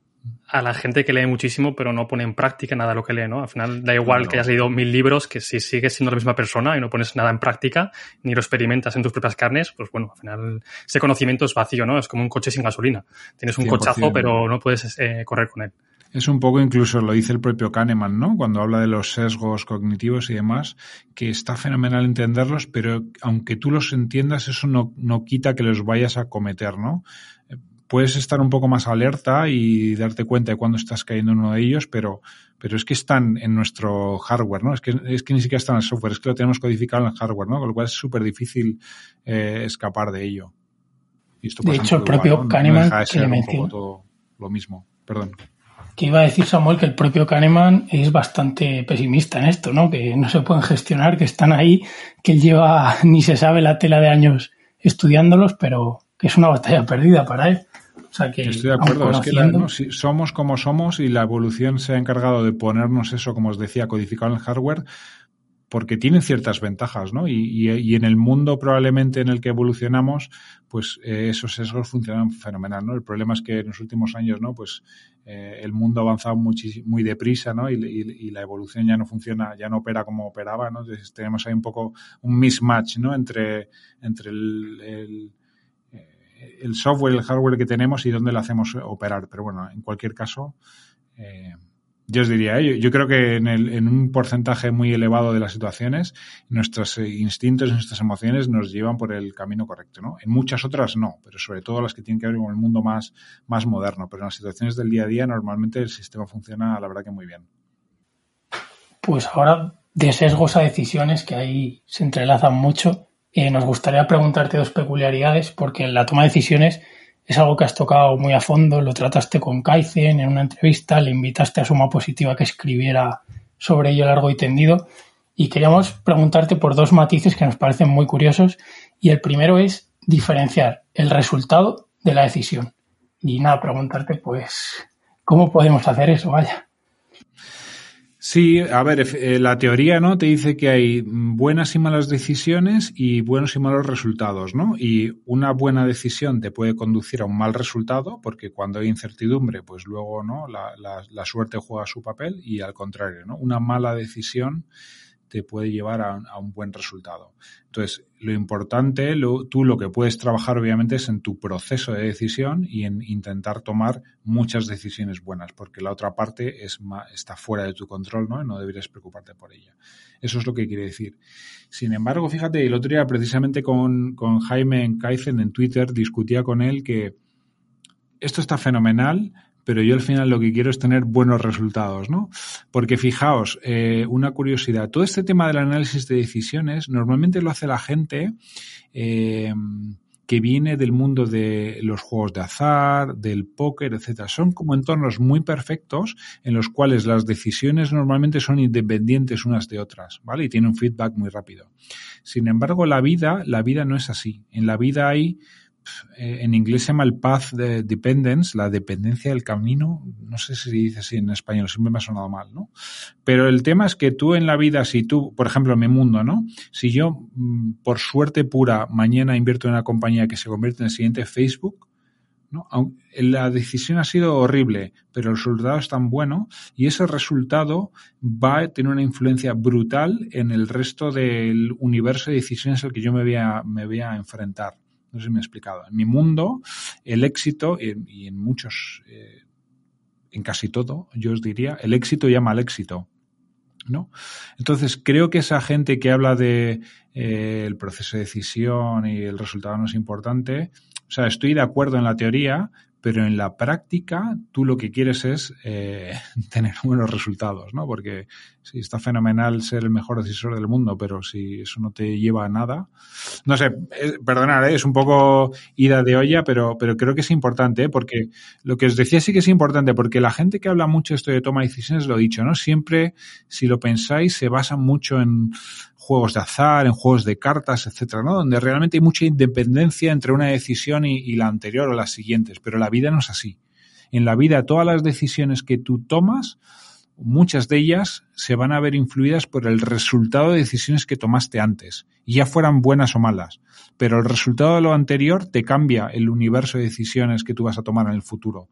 A la gente que lee muchísimo, pero no pone en práctica nada lo que lee, ¿no? Al final da igual no. que hayas leído mil libros, que si sigues siendo la misma persona y no pones nada en práctica, ni lo experimentas en tus propias carnes, pues bueno, al final ese conocimiento es vacío, ¿no? Es como un coche sin gasolina. Tienes un 100%. cochazo, pero no puedes eh, correr con él. Es un poco incluso lo dice el propio Kahneman, ¿no? Cuando habla de los sesgos cognitivos y demás, que está fenomenal entenderlos, pero aunque tú los entiendas, eso no, no quita que los vayas a cometer, ¿no? Puedes estar un poco más alerta y darte cuenta de cuando estás cayendo en uno de ellos, pero, pero es que están en nuestro hardware, ¿no? Es que, es que ni siquiera están en el software, es que lo tenemos codificado en el hardware, ¿no? Con lo cual es súper difícil eh, escapar de ello. Y esto de hecho, el propio igual, ¿no? Kahneman no que le menciona. Todo lo mismo, perdón. Que iba a decir Samuel que el propio Kahneman es bastante pesimista en esto, ¿no? Que no se pueden gestionar, que están ahí, que él lleva ni se sabe la tela de años estudiándolos, pero que es una batalla perdida para él. O sea que, Estoy de acuerdo, es que la, no, si somos como somos y la evolución se ha encargado de ponernos eso, como os decía, codificado en el hardware, porque tienen ciertas ventajas, ¿no? Y, en el mundo probablemente en el que evolucionamos, pues eh, esos sesgos funcionan fenomenal, ¿no? El problema es que en los últimos años, ¿no? Pues eh, el mundo ha avanzado muy, deprisa, ¿no? Y, la evolución ya no funciona, ya no opera como operaba, ¿no? Entonces tenemos ahí un poco un mismatch, ¿no? Entre, entre el, el, software y el hardware que tenemos y dónde lo hacemos operar. Pero bueno, en cualquier caso, eh, yo os diría, ¿eh? yo, creo que en, el, en, un porcentaje muy elevado de las situaciones, nuestros eh, instintos nuestras emociones nos llevan por el camino correcto, ¿no? En muchas otras no, pero sobre todo las que tienen que ver con el mundo más, más moderno. Pero en las situaciones del día a día, normalmente el sistema funciona, la verdad que muy bien. Pues ahora, de sesgos a decisiones, que ahí se entrelazan mucho, eh, nos gustaría preguntarte dos peculiaridades, porque la toma de decisiones es algo que has tocado muy a fondo, lo trataste con Kaizen en una entrevista, le invitaste a Suma Positiva que escribiera sobre ello largo y tendido y queríamos preguntarte por dos matices que nos parecen muy curiosos y el primero es diferenciar el resultado de la decisión. Y nada, preguntarte pues cómo podemos hacer eso, vaya. Sí, a ver, eh, la teoría, ¿no? Te dice que hay buenas y malas decisiones y buenos y malos resultados, ¿no? Y una buena decisión te puede conducir a un mal resultado, porque cuando hay incertidumbre, pues luego, ¿no? La, la suerte juega su papel y al contrario, ¿no? Una mala decisión te puede llevar a, un buen resultado. Entonces, lo importante, tú lo que puedes trabajar obviamente es en tu proceso de decisión y en intentar tomar muchas decisiones buenas, porque la otra parte es está fuera de tu control, ¿no? No deberías preocuparte por ella. Eso es lo que quiere decir. Sin embargo, fíjate, el otro día precisamente con, con Jaime Kaizen en Twitter discutía con él que esto está fenomenal, pero yo al final lo que quiero es tener buenos resultados, ¿no? Porque fijaos, eh, una curiosidad, todo este tema del análisis de decisiones normalmente lo hace la gente eh, que viene del mundo de los juegos de azar, del póker, etcétera. Son como entornos muy perfectos en los cuales las decisiones normalmente son independientes unas de otras, ¿vale? Y tienen un feedback muy rápido. Sin embargo, la vida, la vida no es así. En la vida hay eh, en inglés se llama el path de dependence, la dependencia del camino. No sé si se dice así en español, siempre me ha sonado mal, ¿no? Pero el tema es que tú en la vida, si tú, por ejemplo, en mi mundo, ¿no? Si yo, mm, por suerte pura, mañana invierto en una compañía que se convierte en el siguiente Facebook. La decisión ha sido horrible, pero el resultado es tan bueno y ese resultado va a tener una influencia brutal en el resto del universo de decisiones al que yo me voy a, me voy a enfrentar. No sé si me he explicado. En mi mundo, el éxito, y, en muchos, eh, en casi todo, yo os diría, el éxito llama al éxito. ¿No? Entonces, creo que esa gente que habla de eh, el proceso de decisión y el resultado no es importante, o sea, estoy de acuerdo en la teoría, pero en la práctica tú lo que quieres es eh, tener buenos resultados, ¿no? Porque sí, está fenomenal ser el mejor decisor del mundo, pero si eso no te lleva a nada, no sé, eh, perdonad, ¿eh? es un poco ida de olla, pero, pero creo que es importante, ¿eh? porque lo que os decía sí que es importante, porque la gente que habla mucho esto de toma de decisiones, lo he dicho, ¿no? Siempre, si lo pensáis, se basa mucho en juegos de azar, en juegos de cartas, etcétera, ¿no? Donde realmente hay mucha independencia entre una decisión y, la anterior o las siguientes, pero la vida no es así. En la vida todas las decisiones que tú tomas, muchas de ellas se van a ver influidas por el resultado de decisiones que tomaste antes, ya fueran buenas o malas. Pero el resultado de lo anterior te cambia el universo de decisiones que tú vas a tomar en el futuro.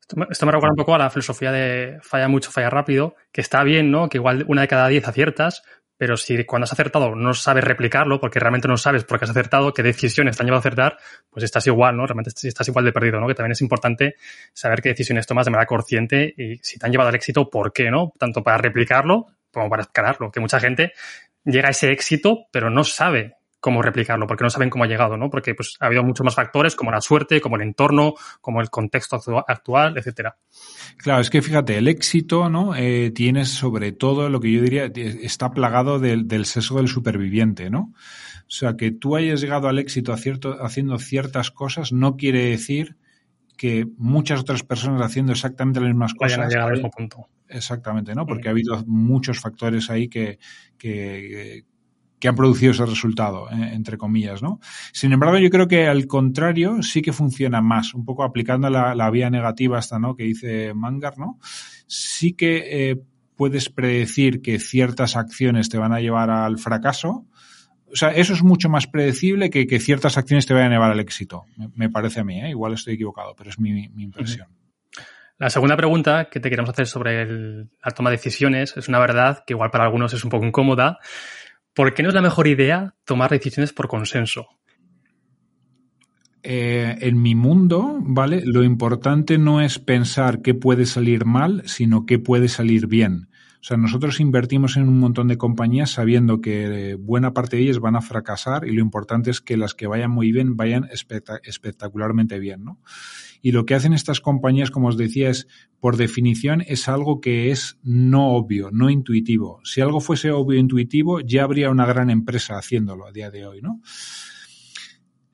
Esto me, esto me recuerda un poco a la filosofía de falla mucho, falla rápido, que está bien, ¿no? Que igual una de cada diez aciertas, pero si cuando has acertado no sabes replicarlo, porque realmente no sabes por qué has acertado, qué decisiones te han llevado a acertar, pues estás igual, ¿no? Realmente estás igual de perdido, ¿no? Que también es importante saber qué decisiones tomas de manera consciente y si te han llevado al éxito, por qué, ¿no? Tanto para replicarlo como para escalarlo. Que mucha gente llega a ese éxito, pero no sabe cómo replicarlo, porque no saben cómo ha llegado, ¿no? Porque pues, ha habido muchos más factores, como la suerte, como el entorno, como el contexto actual, etcétera. Claro, es que fíjate, el éxito, ¿no? Eh, tiene sobre todo lo que yo diría, está plagado del, del sesgo del superviviente, ¿no? O sea, que tú hayas llegado al éxito haciendo ciertas cosas no quiere decir que muchas otras personas haciendo exactamente las mismas cosas. Vayan a llegar al mismo punto. Exactamente, ¿no? Porque ha habido muchos factores ahí que, que, que han producido ese resultado, eh, entre comillas, ¿no? Sin embargo, yo creo que al contrario sí que funciona más, un poco aplicando la, vía negativa esta, ¿no? Que dice Mangar, ¿no? Sí que eh, puedes predecir que ciertas acciones te van a llevar al fracaso. O sea, eso es mucho más predecible que que ciertas acciones te vayan a llevar al éxito. Me, parece a mí, ¿eh? igual estoy equivocado, pero es mi, impresión. La segunda pregunta que te queremos hacer sobre la toma de decisiones es una verdad que igual para algunos es un poco incómoda. ¿Por qué no es la mejor idea tomar decisiones por consenso? Eh, en mi mundo, ¿vale? Lo importante no es pensar qué puede salir mal, sino qué puede salir bien. O sea, nosotros invertimos en un montón de compañías sabiendo que buena parte de ellas van a fracasar y lo importante es que las que vayan muy bien vayan espectacularmente bien, ¿no? Y lo que hacen estas compañías, como os decía, es, por definición, es algo que es no obvio, no intuitivo. Si algo fuese obvio e intuitivo, ya habría una gran empresa haciéndolo a día de hoy, ¿no?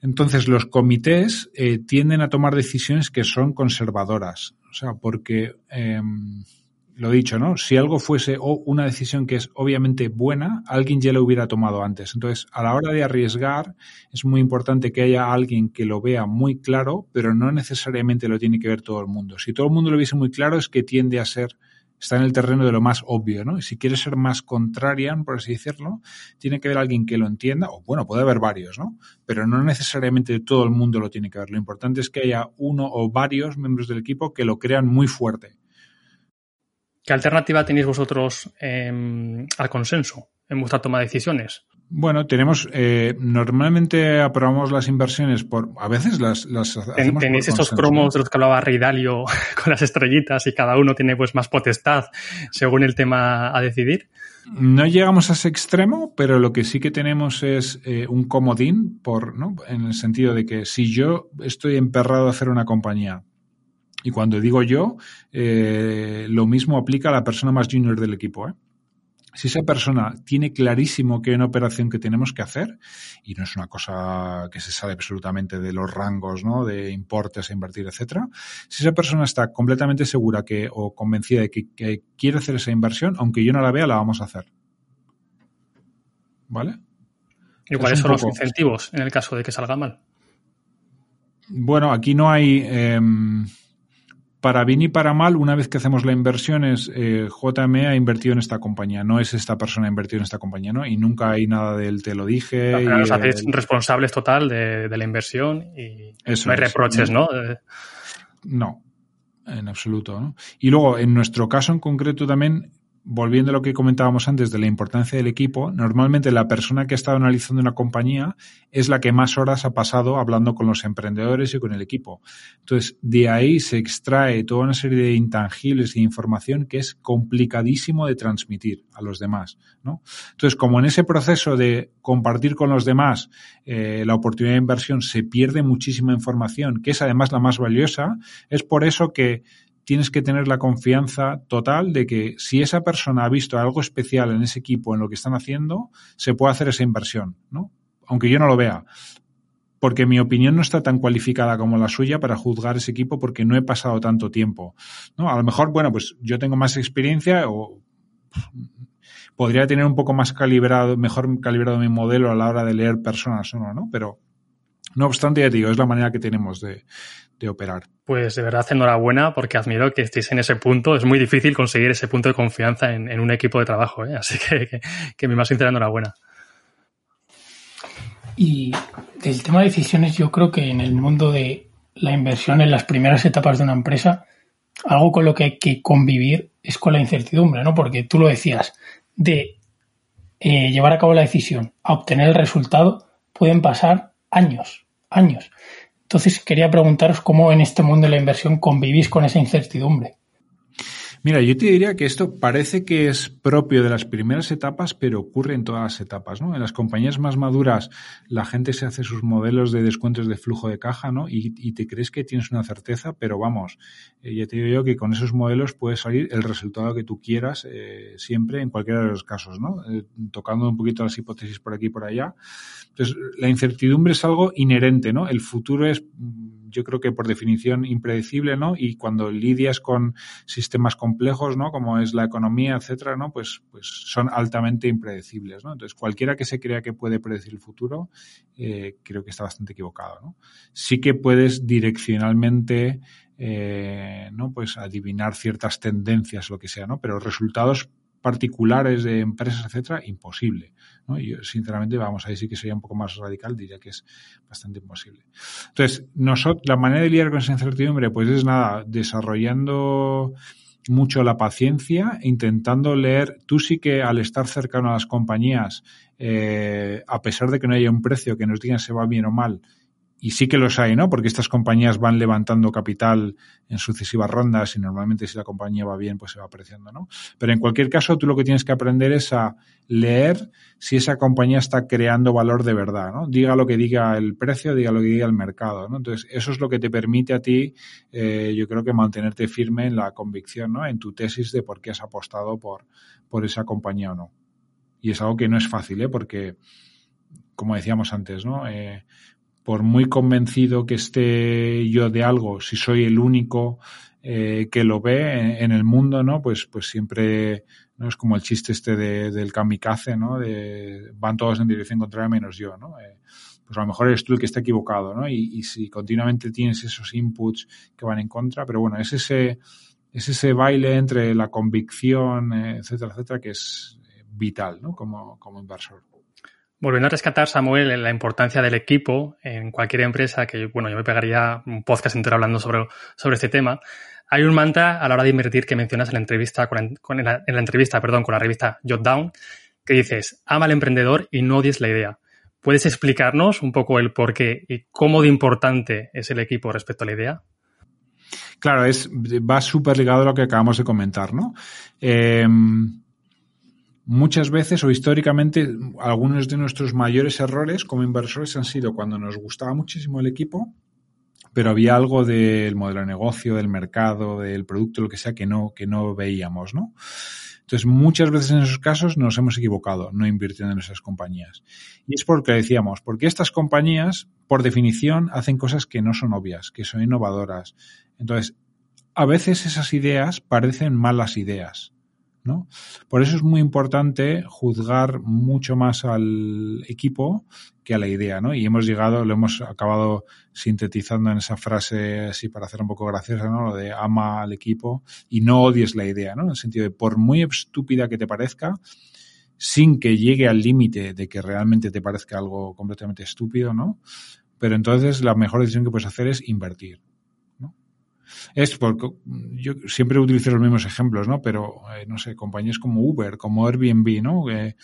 Entonces, los comités eh, tienden a tomar decisiones que son conservadoras. O sea, porque, eh, lo dicho, ¿no? Si algo fuese una decisión que es obviamente buena, alguien ya lo hubiera tomado antes. Entonces, a la hora de arriesgar, es muy importante que haya alguien que lo vea muy claro, pero no necesariamente lo tiene que ver todo el mundo. Si todo el mundo lo viese muy claro, es que tiende a ser está en el terreno de lo más obvio, ¿no? Y si quiere ser más contrarian, por así decirlo, tiene que haber alguien que lo entienda, o bueno, puede haber varios, ¿no? Pero no necesariamente todo el mundo lo tiene que ver. Lo importante es que haya uno o varios miembros del equipo que lo crean muy fuerte. ¿Qué alternativa tenéis vosotros em, al consenso en vuestra toma de decisiones? Bueno, tenemos, eh, normalmente aprobamos las inversiones por, a veces las, las hacemos Tenéis estos cromos de los que hablaba Rey Dalio con las estrellitas y cada uno tiene pues más potestad según el tema a decidir. No llegamos a ese extremo, pero lo que sí que tenemos es eh, un comodín por, ¿no? En el sentido de que si yo estoy emperrado a hacer una compañía, y cuando digo yo, eh, lo mismo aplica a la persona más junior del equipo, ¿eh? Si esa persona tiene clarísimo que hay una operación que tenemos que hacer, y no es una cosa que se sabe absolutamente de los rangos, ¿no? De importes a invertir, etcétera, si esa persona está completamente segura que, o convencida de que, quiere hacer esa inversión, aunque yo no la vea, la vamos a hacer. ¿Vale? ¿Y cuáles son los incentivos en el caso de que salga mal? Bueno, aquí no hay. Em, para bien y para mal, una vez que hacemos la inversión, es eh, JME ha invertido en esta compañía, no es esta persona ha invertido en esta compañía, ¿no? Y nunca hay nada del te lo dije. No, y hacéis responsables total de, la inversión y no hay reproches, ¿no? No, en absoluto. ¿no? Y luego, en nuestro caso en concreto también, volviendo a lo que comentábamos antes de la importancia del equipo, normalmente la persona que ha estado analizando una compañía es la que más horas ha pasado hablando con los emprendedores y con el equipo. Entonces, de ahí se extrae toda una serie de intangibles e información que es complicadísimo de transmitir a los demás. Entonces, como en ese proceso de compartir con los demás eh, la oportunidad de inversión se pierde muchísima información, que es además la más valiosa, es por eso que tienes que tener la confianza total de que si esa persona ha visto algo especial en ese equipo, en lo que están haciendo, se puede hacer esa inversión, ¿no? Aunque yo no lo vea. Porque mi opinión no está tan cualificada como la suya para juzgar ese equipo porque no he pasado tanto tiempo. ¿no? A lo mejor, bueno, pues yo tengo más experiencia o podría tener un poco más calibrado, mejor calibrado mi modelo a la hora de leer personas o no, ¿no? Pero no obstante, ya te digo, es la manera que tenemos de, de operar. Pues de verdad, enhorabuena, porque admiro que estéis en ese punto. Es muy difícil conseguir ese punto de confianza en, un equipo de trabajo, ¿eh? así que, que, mi más sincera enhorabuena. Y del tema de decisiones, yo creo que en el mundo de la inversión en las primeras etapas de una empresa, algo con lo que hay que convivir es con la incertidumbre, ¿no? Porque tú lo decías, de eh, llevar a cabo la decisión a obtener el resultado, pueden pasar años, años. Entonces quería preguntaros cómo en este mundo de la inversión convivís con esa incertidumbre. Mira, yo te diría que esto parece que es propio de las primeras etapas, pero ocurre en todas las etapas, ¿no? En las compañías más maduras, la gente se hace sus modelos de descuentos de flujo de caja, ¿no? Y, te crees que tienes una certeza, pero vamos, eh, ya te digo yo que con esos modelos puede salir el resultado que tú quieras eh, siempre en cualquiera de los casos, ¿no? Eh, tocando un poquito las hipótesis por aquí y por allá. Entonces, la incertidumbre es algo inherente, ¿no? El futuro es yo creo que por definición impredecible, ¿no? Y cuando lidias con sistemas complejos, ¿no? Como es la economía, etcétera, ¿no? Pues, pues son altamente impredecibles, ¿no? Entonces, cualquiera que se crea que puede predecir el futuro, eh, creo que está bastante equivocado, ¿no? Sí que puedes direccionalmente eh, ¿no? Pues adivinar ciertas tendencias, lo que sea, ¿no? Pero resultados particulares de empresas, etcétera, imposible. Yo, sinceramente, vamos, ahí sí que sería un poco más radical, diría que es bastante imposible. Entonces, nosotros, la manera de lidiar con esa incertidumbre, pues es nada, desarrollando mucho la paciencia, intentando leer, tú sí que al estar cercano a las compañías, eh, a pesar de que no haya un precio que nos digan si va bien o mal, y sí que los hay, ¿no? Porque estas compañías van levantando capital en sucesivas rondas y normalmente si la compañía va bien, pues se va apreciando, ¿no? Pero en cualquier caso, tú lo que tienes que aprender es a leer si esa compañía está creando valor de verdad, ¿no? Diga lo que diga el precio, diga lo que diga el mercado, ¿no? Entonces, eso es lo que te permite a ti, eh, yo creo que mantenerte firme en la convicción, ¿no? En tu tesis de por qué has apostado por, por esa compañía o no. Y es algo que no es fácil, ¿eh? Porque, como decíamos antes, ¿no? Eh, por muy convencido que esté yo de algo, si soy el único eh, que lo ve en, el mundo, ¿no? Pues, pues siempre, ¿no? Es como el chiste este de, del kamikaze, ¿no? De, van todos en dirección contraria menos yo, ¿no? Eh, pues a lo mejor eres tú el que está equivocado, ¿no? Y, y, si continuamente tienes esos inputs que van en contra, pero bueno, es ese, es ese baile entre la convicción, eh, etcétera, etcétera, que es vital, ¿no? Como, como inversor. Volviendo a rescatar, Samuel, la importancia del equipo en cualquier empresa, que bueno, yo me pegaría un podcast entero hablando sobre, sobre este tema. Hay un mantra a la hora de invertir que mencionas en la entrevista, con, con en, la, en, la, entrevista, perdón, con la revista Jotdown, que dices, ama al emprendedor y no odies la idea. ¿Puedes explicarnos un poco el por qué y cómo de importante es el equipo respecto a la idea? Claro, es, va súper ligado a lo que acabamos de comentar, ¿no? Eh, muchas veces o históricamente algunos de nuestros mayores errores como inversores han sido cuando nos gustaba muchísimo el equipo, pero había algo del modelo de negocio, del mercado, del producto, lo que sea, que no, que no veíamos, ¿no? Entonces, muchas veces en esos casos nos hemos equivocado no invirtiendo en esas compañías. Y es porque decíamos, porque estas compañías, por definición, hacen cosas que no son obvias, que son innovadoras. Entonces, a veces esas ideas parecen malas ideas. ¿No? Por eso es muy importante juzgar mucho más al equipo que a la idea, ¿no? Y hemos llegado, lo hemos acabado sintetizando en esa frase así para hacer un poco graciosa, ¿no? Lo de ama al equipo y no odies la idea, ¿no? En el sentido de por muy estúpida que te parezca, sin que llegue al límite de que realmente te parezca algo completamente estúpido, ¿no? Pero entonces la mejor decisión que puedes hacer es invertir es porque yo siempre utilizo los mismos ejemplos, ¿no? Pero, eh, no sé, compañías como Uber, como Airbnb, ¿no? Eh,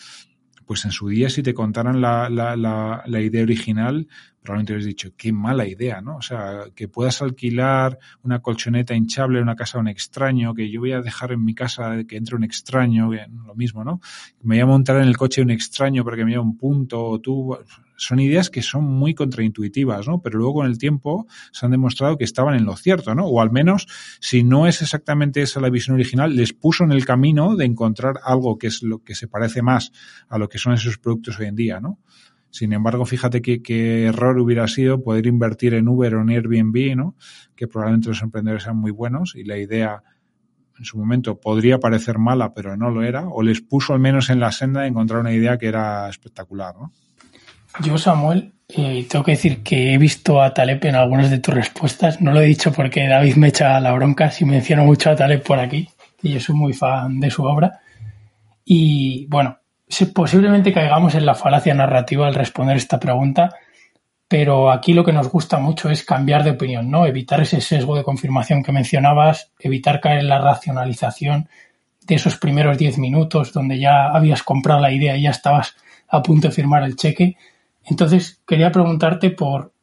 pues en su día si te contaran la, la, la, la idea original, probablemente hubieras dicho, qué mala idea, ¿no? O sea, que puedas alquilar una colchoneta hinchable en una casa de un extraño, que yo voy a dejar en mi casa que entre un extraño, que, lo mismo, ¿no? Me voy a montar en el coche de un extraño porque me lleva un punto, o tú, son ideas que son muy contraintuitivas, ¿no? Pero luego con el tiempo se han demostrado que estaban en lo cierto, ¿no? O al menos, si no es exactamente esa la visión original, les puso en el camino de encontrar algo que es lo que se parece más a lo que son esos productos hoy en día, ¿no? Sin embargo, fíjate qué, qué error hubiera sido poder invertir en Uber o en Airbnb, ¿no? Que probablemente los emprendedores sean muy buenos y la idea en su momento podría parecer mala, pero no lo era, o les puso al menos en la senda de encontrar una idea que era espectacular, ¿no? Yo, Samuel, eh, tengo que decir que he visto a Taleb en algunas de tus respuestas. No lo he dicho porque David me echa la bronca si menciono mucho a Taleb por aquí, y yo soy muy fan de su obra. Y bueno, posiblemente caigamos en la falacia narrativa al responder esta pregunta, pero aquí lo que nos gusta mucho es cambiar de opinión, ¿no? Evitar ese sesgo de confirmación que mencionabas, evitar caer en la racionalización de esos primeros 10 minutos donde ya habías comprado la idea y ya estabas a punto de firmar el cheque entonces, quería preguntarte por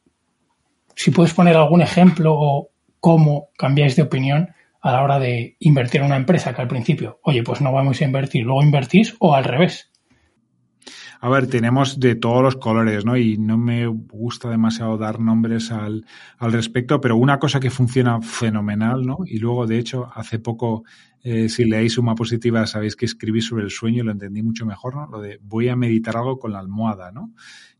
si puedes poner algún ejemplo o cómo cambiáis de opinión a la hora de invertir en una empresa que al principio, oye, pues no vamos a invertir, luego invertís o al revés. A ver, tenemos de todos los colores, ¿no? Y no me gusta demasiado dar nombres al, al respecto, pero una cosa que funciona fenomenal, ¿no? Y luego, de hecho, hace poco eh, si leéis Suma Positiva, sabéis que escribí sobre el sueño y lo entendí mucho mejor, ¿no? Lo de voy a meditar algo con la almohada, ¿no?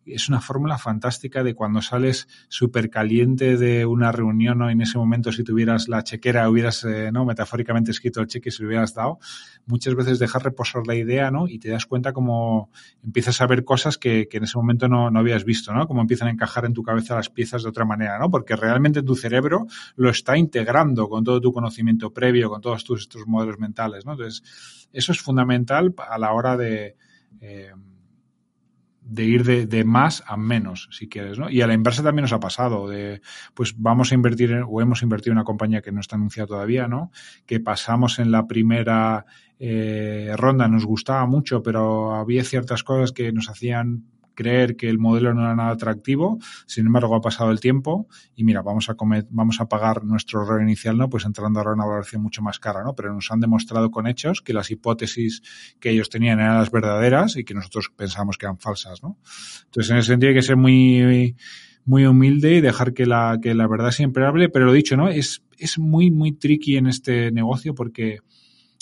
Es una fórmula fantástica de cuando sales súper caliente de una reunión o en ese momento si tuvieras la chequera, hubieras, eh, ¿no? Metafóricamente escrito el cheque y se lo hubieras dado, muchas veces dejas reposar la idea, ¿no? Y te das cuenta como empiezas a ver cosas que, que en ese momento no, no, habías visto, ¿no? Como empiezan a encajar en tu cabeza las piezas de otra manera, ¿no? Porque realmente tu cerebro lo está integrando con todo tu conocimiento previo, con todos tus, estos modelos mentales, ¿no? Entonces, eso es fundamental a la hora de... Eh, de ir de, de, más a menos, si quieres, ¿no? Y a la inversa también nos ha pasado, de, pues vamos a invertir en, o hemos invertido en una compañía que no está anunciada todavía, ¿no? Que pasamos en la primera eh, ronda, nos gustaba mucho, pero había ciertas cosas que nos hacían creer que el modelo no era nada atractivo, sin embargo ha pasado el tiempo y mira, vamos a comer, vamos a pagar nuestro error inicial, ¿no? Pues entrando ahora en una valoración mucho más cara, ¿no? Pero nos han demostrado con hechos que las hipótesis que ellos tenían eran las verdaderas y que nosotros pensamos que eran falsas, ¿no? Entonces, en ese sentido hay que ser muy, muy humilde y dejar que la, que la verdad siempre hable, pero lo dicho, ¿no? Es, es muy, muy tricky en este negocio porque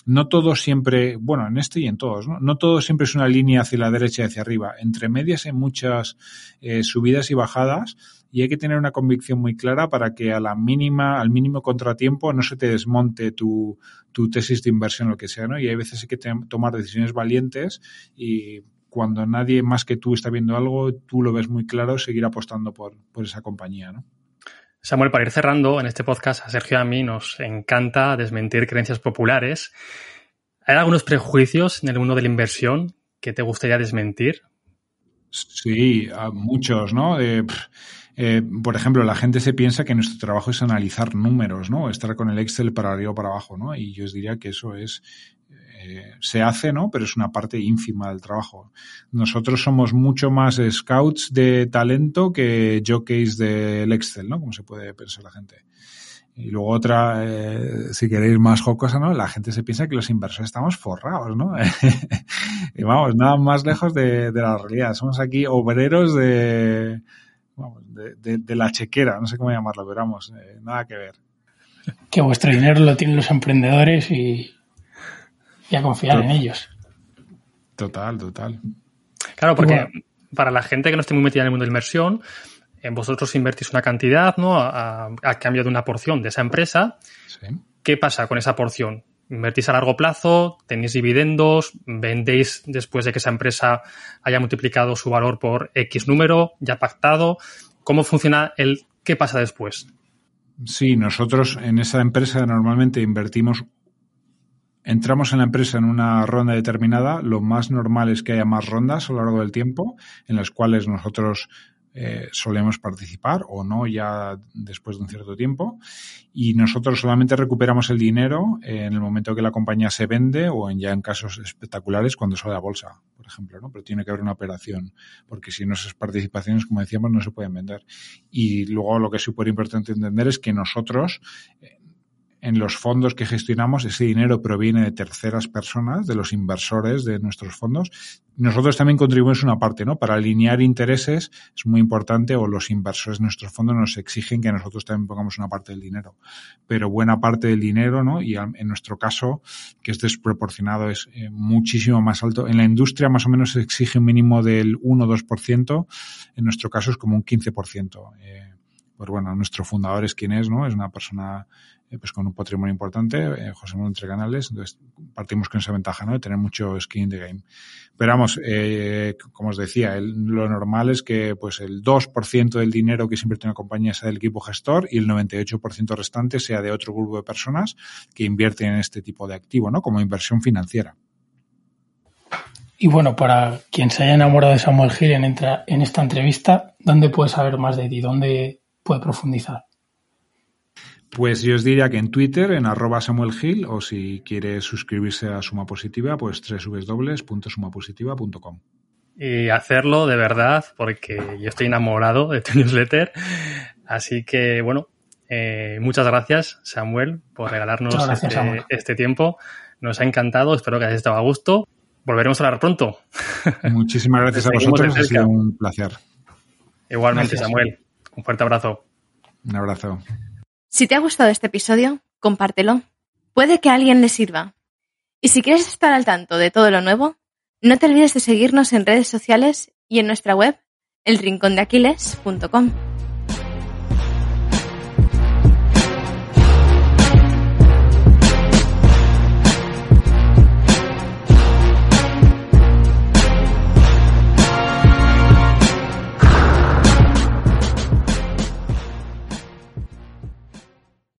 no todo siempre, bueno, en este y en todos, ¿no? No todo siempre es una línea hacia la derecha y hacia arriba. Entre medias hay muchas eh, subidas y bajadas y hay que tener una convicción muy clara para que a la mínima, al mínimo contratiempo no se te desmonte tu, tesis de inversión, lo que sea, ¿no? Y hay veces hay que tomar decisiones valientes y cuando nadie más que tú está viendo algo, tú lo ves muy claro, seguir apostando por, por esa compañía, ¿no? Samuel, para ir cerrando, en este podcast a Sergio y a mí nos encanta desmentir creencias populares. ¿Hay algunos prejuicios en el mundo de la inversión que te gustaría desmentir? Sí, muchos, ¿no? Eh, eh, por ejemplo, la gente se piensa que nuestro trabajo es analizar números, ¿no? Estar con el Excel para arriba o para abajo, ¿no? Y yo os diría que eso es eh, se hace, ¿no? Pero es una parte ínfima del trabajo. Nosotros somos mucho más scouts de talento que jockeys del Excel, ¿no? Como se puede pensar la gente. Y luego otra, eh, si queréis más jocosa, ¿no? La gente se piensa que los inversores estamos forrados, ¿no? y vamos, nada más lejos de, la realidad. Somos aquí obreros de, de, la chequera, no sé cómo llamarlo, pero vamos, eh, nada que ver. Que vuestro dinero lo tienen los emprendedores y, y a confiar en ellos. Total, total. Claro, porque para la gente que no esté muy metida en el mundo de inversión, en vosotros invertís una cantidad, ¿no? A, cambio de una porción de esa empresa. ¿Qué pasa con esa porción? Invertís a largo plazo, tenéis dividendos, vendéis después de que esa empresa haya multiplicado su valor por X número, ya pactado. ¿Cómo funciona el qué pasa después? Sí, nosotros en esa empresa normalmente invertimos entramos en la empresa en una ronda determinada, lo más normal es que haya más rondas a lo largo del tiempo en las cuales nosotros eh, solemos participar o no ya después de un cierto tiempo y nosotros solamente recuperamos el dinero en el momento que la compañía se vende o en ya en casos espectaculares cuando sale a bolsa, por ejemplo, ¿no? Pero tiene que haber una operación porque si no esas participaciones, como decíamos, no se pueden vender. Y luego lo que es súper importante entender es que nosotros en los fondos que gestionamos, ese dinero proviene de terceras personas, de los inversores de nuestros fondos. Nosotros también contribuimos una parte, ¿no? Para alinear intereses es muy importante o los inversores de nuestros fondos nos exigen que nosotros también pongamos una parte del dinero. Pero buena parte del dinero, ¿no? Y en nuestro caso, que es desproporcionado, es eh, muchísimo más alto. En la industria más o menos se exige un mínimo del 1 o 2%. En nuestro caso es como un 15%. Eh, pues bueno, nuestro fundador es quien es, ¿no? Es una persona eh, pues con un patrimonio importante, eh, José Manuel Entre Canales, entonces partimos con esa ventaja, ¿no? De tener mucho skin in the game. Pero vamos, eh, como os decía, lo normal es que pues el 2% del dinero que se invierte en una compañía sea del equipo gestor y el 98% restante sea de otro grupo de personas que invierten en este tipo de activo, ¿no? Como inversión financiera. Y bueno, para quien se haya enamorado de Samuel Gil en, en esta entrevista, ¿dónde puede saber más de ti? ¿Dónde puede profundizar? Pues yo os diría que en Twitter, en arroba Samuel Gil, o si quiere suscribirse a Suma Positiva, pues www.sumapositiva.com. Y hacerlo de verdad, porque yo estoy enamorado de tu newsletter. Así que, bueno, eh, muchas gracias, Samuel, por regalarnos este, este, tiempo. Nos ha encantado, espero que hayas estado a gusto. Volveremos a hablar pronto. Muchísimas gracias a vosotros, ha sido un placer. Igualmente, Samuel. Un fuerte abrazo. Un abrazo. Si te ha gustado este episodio, compártelo. Puede que a alguien le sirva. Y si quieres estar al tanto de todo lo nuevo, no te olvides de seguirnos en redes sociales y en nuestra web, elrincondeaquiles.com.